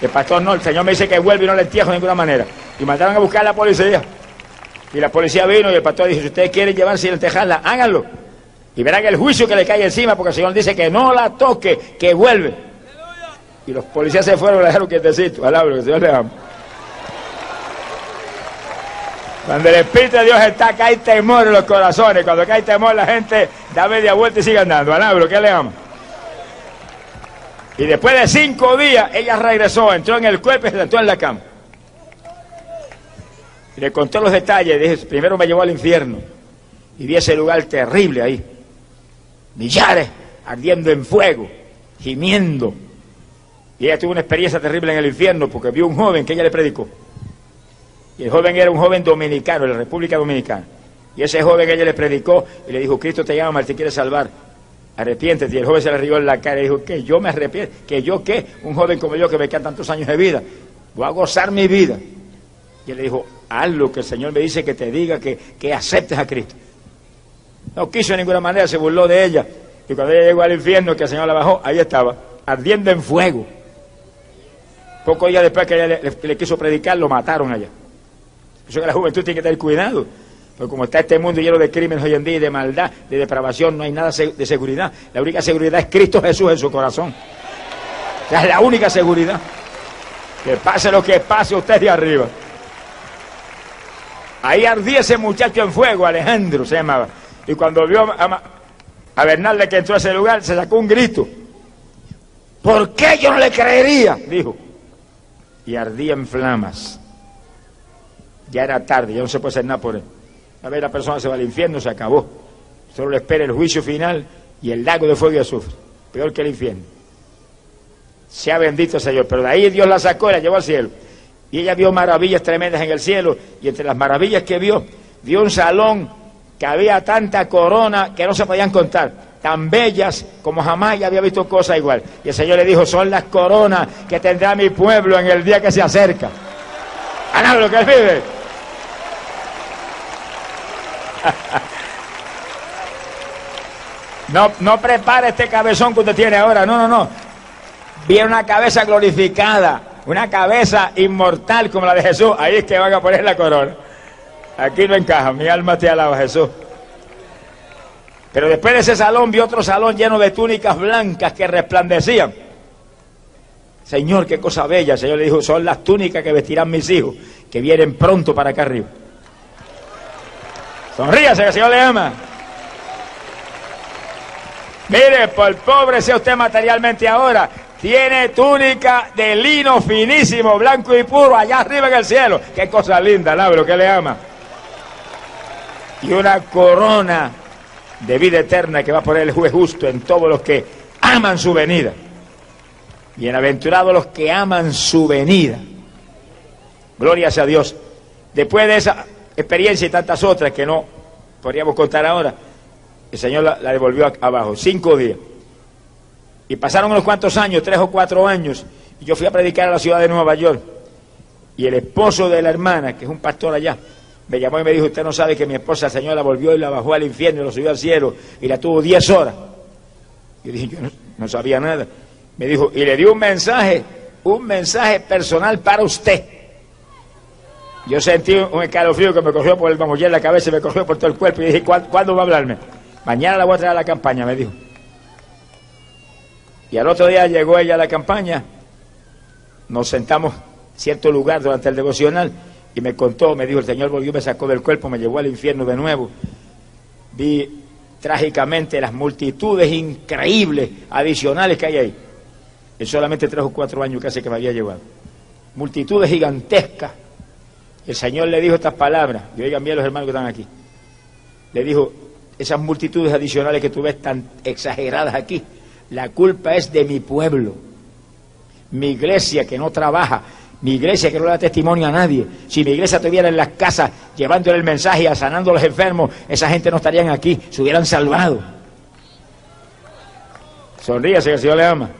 El pastor no, el Señor me dice que vuelve y no la entierro de ninguna manera. Y mandaron a buscar a la policía. Y la policía vino y el pastor dijo, si ustedes quieren llevarse y enterrarla, háganlo. Y verán el juicio que le cae encima porque el Señor dice que no la toque, que vuelve. Y los policías se fueron y la dejaron quietecito. Alabro, que el Señor le ama. Cuando el Espíritu de Dios está, hay temor en los corazones. Cuando hay temor, la gente da media vuelta y sigue andando. Alabro, que le ama. Y después de cinco días, ella regresó, entró en el cuerpo y se sentó en la cama. Y le contó los detalles. Dije, primero me llevó al infierno. Y vi ese lugar terrible ahí. Millares ardiendo en fuego, gimiendo, y ella tuvo una experiencia terrible en el infierno porque vio un joven que ella le predicó. Y el joven era un joven dominicano, de la República Dominicana. Y ese joven ella le predicó y le dijo, Cristo te llama, te quiere salvar. Arrepiéntete. Y el joven se le rió en la cara y dijo, ¿qué? Yo me arrepiento. ¿Que yo qué? Un joven como yo que me quedan tantos años de vida. Voy a gozar mi vida. Y él le dijo, haz lo que el Señor me dice que te diga, que, que aceptes a Cristo. No quiso de ninguna manera, se burló de ella. Y cuando ella llegó al infierno, que el Señor la bajó, ahí estaba, ardiendo en fuego. Poco días después que ella le, quiso predicar, lo mataron allá. Eso que la juventud tiene que tener cuidado. Porque como está este mundo lleno de crímenes hoy en día de maldad, de depravación, no hay nada de seguridad. La única seguridad es Cristo Jesús en su corazón. Esa es la única seguridad. Que pase lo que pase usted de arriba. Ahí ardía ese muchacho en fuego, Alejandro se llamaba. Y cuando vio a, a Bernal que entró a ese lugar, se sacó un grito. ¿Por qué yo no le creería? Dijo y ardía en flamas. Ya era tarde, ya no se puede hacer nada por él. A ver, la persona se va al infierno, se acabó. Solo le espera el juicio final y el lago de fuego y azufre. Peor que el infierno. Sea bendito Señor. Pero de ahí Dios la sacó y la llevó al cielo. Y ella vio maravillas tremendas en el cielo. Y entre las maravillas que vio, vio un salón que había tanta corona que no se podían contar, tan bellas como jamás ya había visto cosa igual. Y el Señor le dijo, son las coronas que tendrá mi pueblo en el día que se acerca. Ganado lo que vive. (laughs) No, no prepare este cabezón que usted tiene ahora, no, no, no. Viene una cabeza glorificada, una cabeza inmortal como la de Jesús, ahí es que van a poner la corona. Aquí no encaja, mi alma te alaba, Jesús. Pero después de ese salón vi otro salón lleno de túnicas blancas que resplandecían. Señor, qué cosa bella. El Señor le dijo, son las túnicas que vestirán mis hijos, que vienen pronto para acá arriba. Sonríase, que el Señor le ama. Mire, por pobre sea usted materialmente ahora, tiene túnica de lino finísimo, blanco y puro, allá arriba en el cielo. Qué cosa linda, labro, que le ama y una corona de vida eterna que va a poner el juez justo en todos los que aman su venida. Bienaventurados los que aman su venida. Glorias a Dios. Después de esa experiencia y tantas otras que no podríamos contar ahora, el Señor la, la devolvió abajo, cinco días. Y pasaron unos cuantos años, tres o cuatro años, y yo fui a predicar a la ciudad de Nueva York. Y el esposo de la hermana, que es un pastor allá, me llamó y me dijo, usted no sabe que mi esposa, señora, volvió y la bajó al infierno y lo subió al cielo y la tuvo 10 horas. Yo dije, yo no, sabía nada. Me dijo, y le dio un mensaje, un mensaje personal para usted. Yo sentí un escalofrío que me cogió por el mamullé en la cabeza y me cogió por todo el cuerpo y dije, ¿cuándo, ¿cuándo va a hablarme? Mañana la voy a traer a la campaña, me dijo. Y al otro día llegó ella a la campaña, nos sentamos en cierto lugar durante el devocional y me contó, me dijo, el Señor volvió, me sacó del cuerpo, me llevó al infierno de nuevo. Vi trágicamente las multitudes increíbles adicionales que hay ahí. En solamente tres o cuatro años casi que me había llevado. Multitudes gigantescas. El Señor le dijo estas palabras, y oigan bien los hermanos que están aquí. Le dijo, esas multitudes adicionales que tú ves tan exageradas aquí, la culpa es de mi pueblo. Mi iglesia que no trabaja, mi iglesia que no le da testimonio a nadie. Si mi iglesia estuviera en las casas llevándole el mensaje y sanando a los enfermos, esa gente no estarían aquí, se hubieran salvado. Sonríase que el Señor le ama.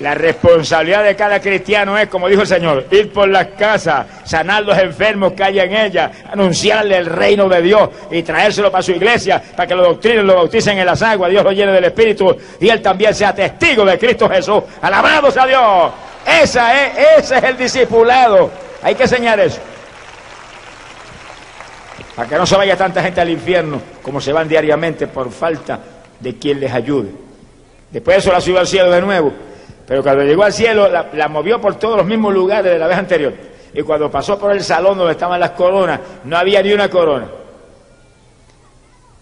La responsabilidad de cada cristiano es, como dijo el Señor, ir por las casas, sanar los enfermos que hay en ellas, anunciarle el reino de Dios y traérselo para su iglesia, para que lo doctrinen, lo bauticen en las aguas, Dios lo llene del Espíritu y él también sea testigo de Cristo Jesús. Alabado sea Dios. Esa es, ese es el discipulado. Hay que enseñar eso. Para que no se vaya tanta gente al infierno como se van diariamente por falta de quien les ayude. Después de eso la subió al cielo de nuevo pero cuando llegó al cielo, la, movió por todos los mismos lugares de la vez anterior. Y cuando pasó por el salón donde estaban las coronas, no había ni una corona.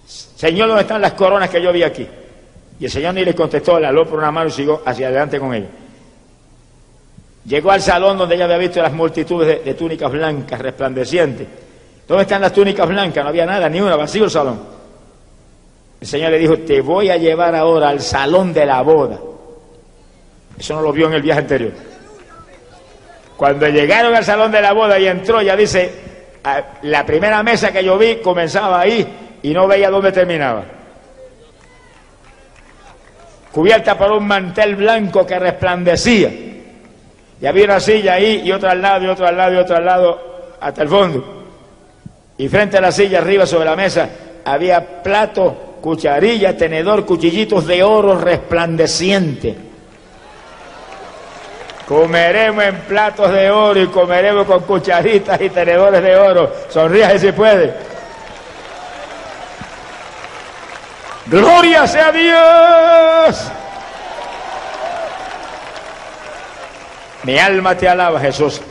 Señor, ¿dónde están las coronas que yo vi aquí? Y el Señor ni le contestó, le aló por una mano y siguió hacia adelante con ella. Llegó al salón donde ella había visto las multitudes de túnicas blancas resplandecientes. ¿Dónde están las túnicas blancas? No había nada, ni una, vacío el salón. El Señor le dijo, te voy a llevar ahora al salón de la boda. Eso no lo vio en el viaje anterior. Cuando llegaron al salón de la boda y entró, ya dice, la primera mesa que yo vi comenzaba ahí y no veía dónde terminaba. Cubierta por un mantel blanco que resplandecía. Y había una silla ahí y otra al lado, y otra al lado, y otra al lado, hasta el fondo. Y frente a la silla, arriba sobre la mesa, había platos, cucharillas, tenedor, cuchillitos de oro resplandeciente Comeremos en platos de oro y comeremos con cucharitas y tenedores de oro. Sonríe si puede. Gloria sea Dios. Mi alma te alaba, Jesús.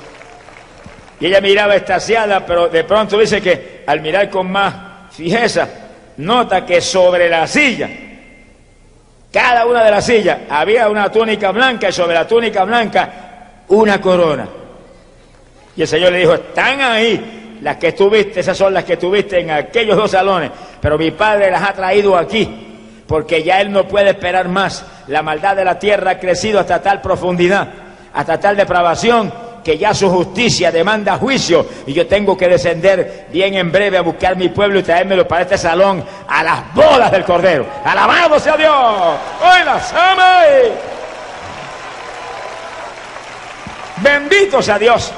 Y ella miraba estaciada, pero de pronto dice que al mirar con más fijeza, nota que sobre la silla cada una de las sillas había una túnica blanca y sobre la túnica blanca una corona. Y el Señor le dijo, están ahí las que tuviste, esas son las que tuviste en aquellos dos salones, pero mi Padre las ha traído aquí, porque ya Él no puede esperar más. La maldad de la tierra ha crecido hasta tal profundidad, hasta tal depravación que ya su justicia demanda juicio y yo tengo que descender bien en breve a buscar mi pueblo y traérmelo para este salón a las bodas del Cordero. Alabado sea Dios. Hoy las. Bendito sea Dios.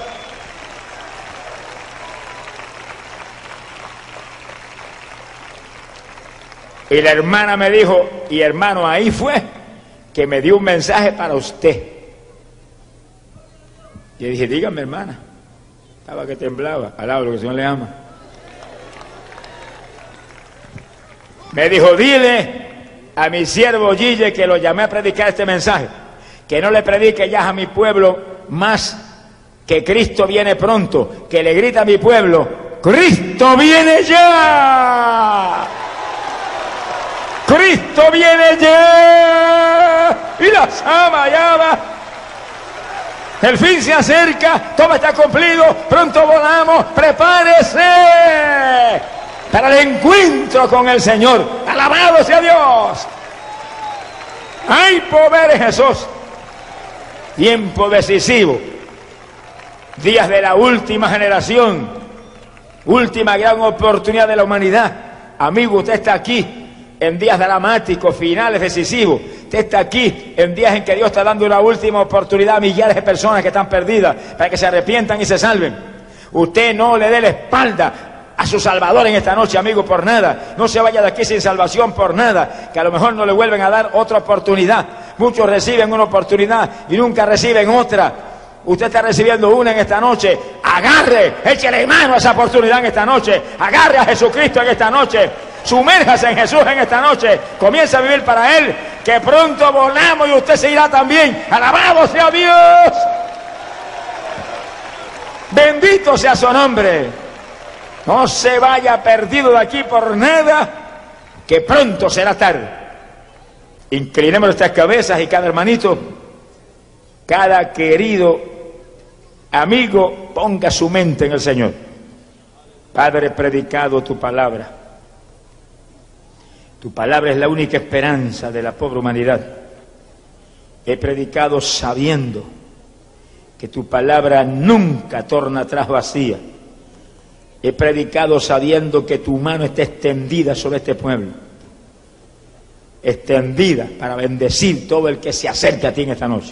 Y la hermana me dijo, y hermano, ahí fue que me dio un mensaje para usted. Y dije, dígame hermana. Estaba que temblaba, al lado lo que el Señor le ama. Me dijo, dile a mi siervo Gille que lo llamé a predicar este mensaje, que no le predique ya a mi pueblo más que Cristo viene pronto, que le grita a mi pueblo, Cristo viene ya. Cristo viene ya. Y la sama ya va. El fin se acerca, todo está cumplido, pronto volamos, prepárese para el encuentro con el Señor. Alabado sea Dios. Hay poder en Jesús. Tiempo decisivo. Días de la última generación. Última gran oportunidad de la humanidad. Amigo, usted está aquí en días dramáticos, finales, decisivos. Usted está aquí en días en que Dios está dando una última oportunidad a millares de personas que están perdidas para que se arrepientan y se salven. Usted no le dé la espalda a su Salvador en esta noche, amigo, por nada. No se vaya de aquí sin salvación por nada, que a lo mejor no le vuelven a dar otra oportunidad. Muchos reciben una oportunidad y nunca reciben otra. Usted está recibiendo una en esta noche. Agarre, échele mano a esa oportunidad en esta noche. Agarre a Jesucristo en esta noche. Sumérjase en Jesús en esta noche. Comienza a vivir para Él. Que pronto volamos y usted se irá también. Alabado sea Dios. Bendito sea su nombre. No se vaya perdido de aquí por nada, que pronto será tarde. Inclinemos nuestras cabezas y cada hermanito, cada querido amigo, ponga su mente en el Señor. Padre, predicado tu palabra. Tu palabra es la única esperanza de la pobre humanidad. He predicado sabiendo que tu palabra nunca torna atrás vacía He predicado sabiendo que tu mano está extendida sobre este pueblo. Extendida para bendecir todo el que se acerque a ti en esta noche.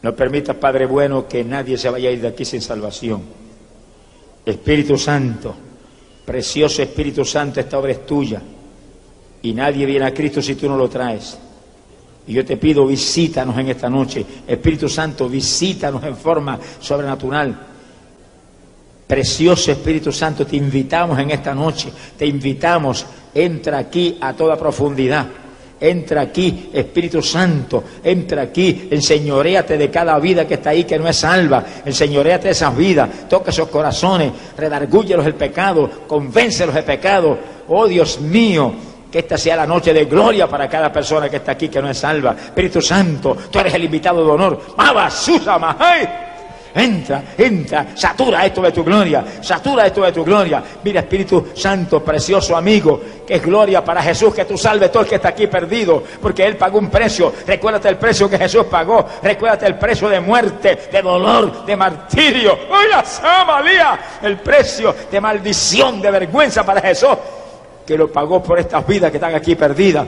No permitas, Padre bueno, que nadie se vaya a ir de aquí sin salvación. Espíritu Santo, precioso Espíritu Santo, esta obra es tuya. Y nadie viene a Cristo si tú no lo traes. Y yo te pido, visítanos en esta noche. Espíritu Santo, visítanos en forma sobrenatural. Precioso Espíritu Santo, te invitamos en esta noche, te invitamos, entra aquí a toda profundidad. Entra aquí, Espíritu Santo, entra aquí, enseñoreate de cada vida que está ahí que no es salva, enseñoreate de esas vidas, toca esos corazones, redargúyelos el pecado, convéncelos del pecado. Oh Dios mío, que esta sea la noche de gloria para cada persona que está aquí que no es salva. Espíritu Santo, tú eres el invitado de honor. ¡Maba, Susama! Entra, entra, satura esto de tu gloria, satura esto de tu gloria. Mira, Espíritu Santo, precioso amigo, que es gloria para Jesús, que tú salves todo el que está aquí perdido, porque Él pagó un precio. Recuérdate el precio que Jesús pagó, recuérdate el precio de muerte, de dolor, de martirio. ¡Oye, Samalía! El precio de maldición, de vergüenza para Jesús, que lo pagó por estas vidas que están aquí perdidas.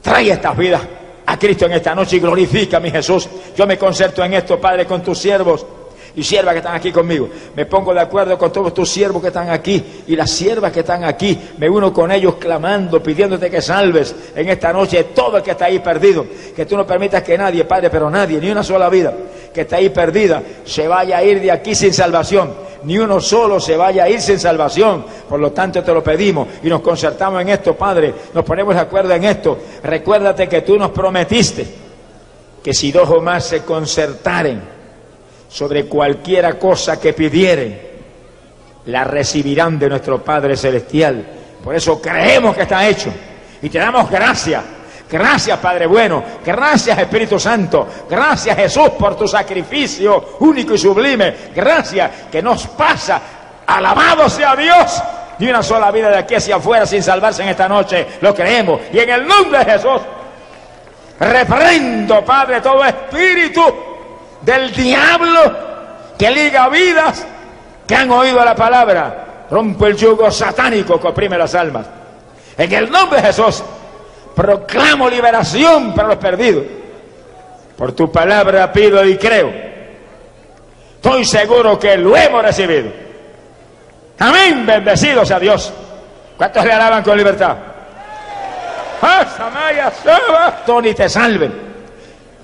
Trae estas vidas a Cristo en esta noche y glorifica a mi Jesús. Yo me concerto en esto, Padre, con tus siervos y siervas que están aquí conmigo. Me pongo de acuerdo con todos tus siervos que están aquí y las siervas que están aquí. Me uno con ellos clamando, pidiéndote que salves en esta noche todo el que está ahí perdido. Que tú no permitas que nadie, Padre, pero nadie, ni una sola vida que está ahí perdida, se vaya a ir de aquí sin salvación. Ni uno solo se vaya a ir sin salvación. Por lo tanto, te lo pedimos y nos concertamos en esto, Padre. Nos ponemos de acuerdo en esto. Recuérdate que tú nos prometiste que si dos o más se concertaren, sobre cualquiera cosa que pidieren, la recibirán de nuestro Padre Celestial. Por eso creemos que está hecho y te damos gracias. Gracias Padre bueno, gracias Espíritu Santo, gracias Jesús por tu sacrificio único y sublime, gracias que nos pasa, alabado sea Dios, ni una sola vida de aquí hacia afuera sin salvarse en esta noche, lo creemos. Y en el nombre de Jesús reprendo Padre todo espíritu del diablo que liga vidas que han oído la palabra. Rompo el yugo satánico que oprime las almas. En el nombre de Jesús, proclamo liberación para los perdidos. Por tu palabra pido y creo. Estoy seguro que lo hemos recibido. Amén, bendecidos a Dios. ¿Cuántos le alaban con libertad? Tony te salve.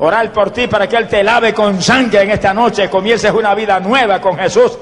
Orar por ti para que Él te lave con sangre en esta noche. Comiences una vida nueva con Jesús.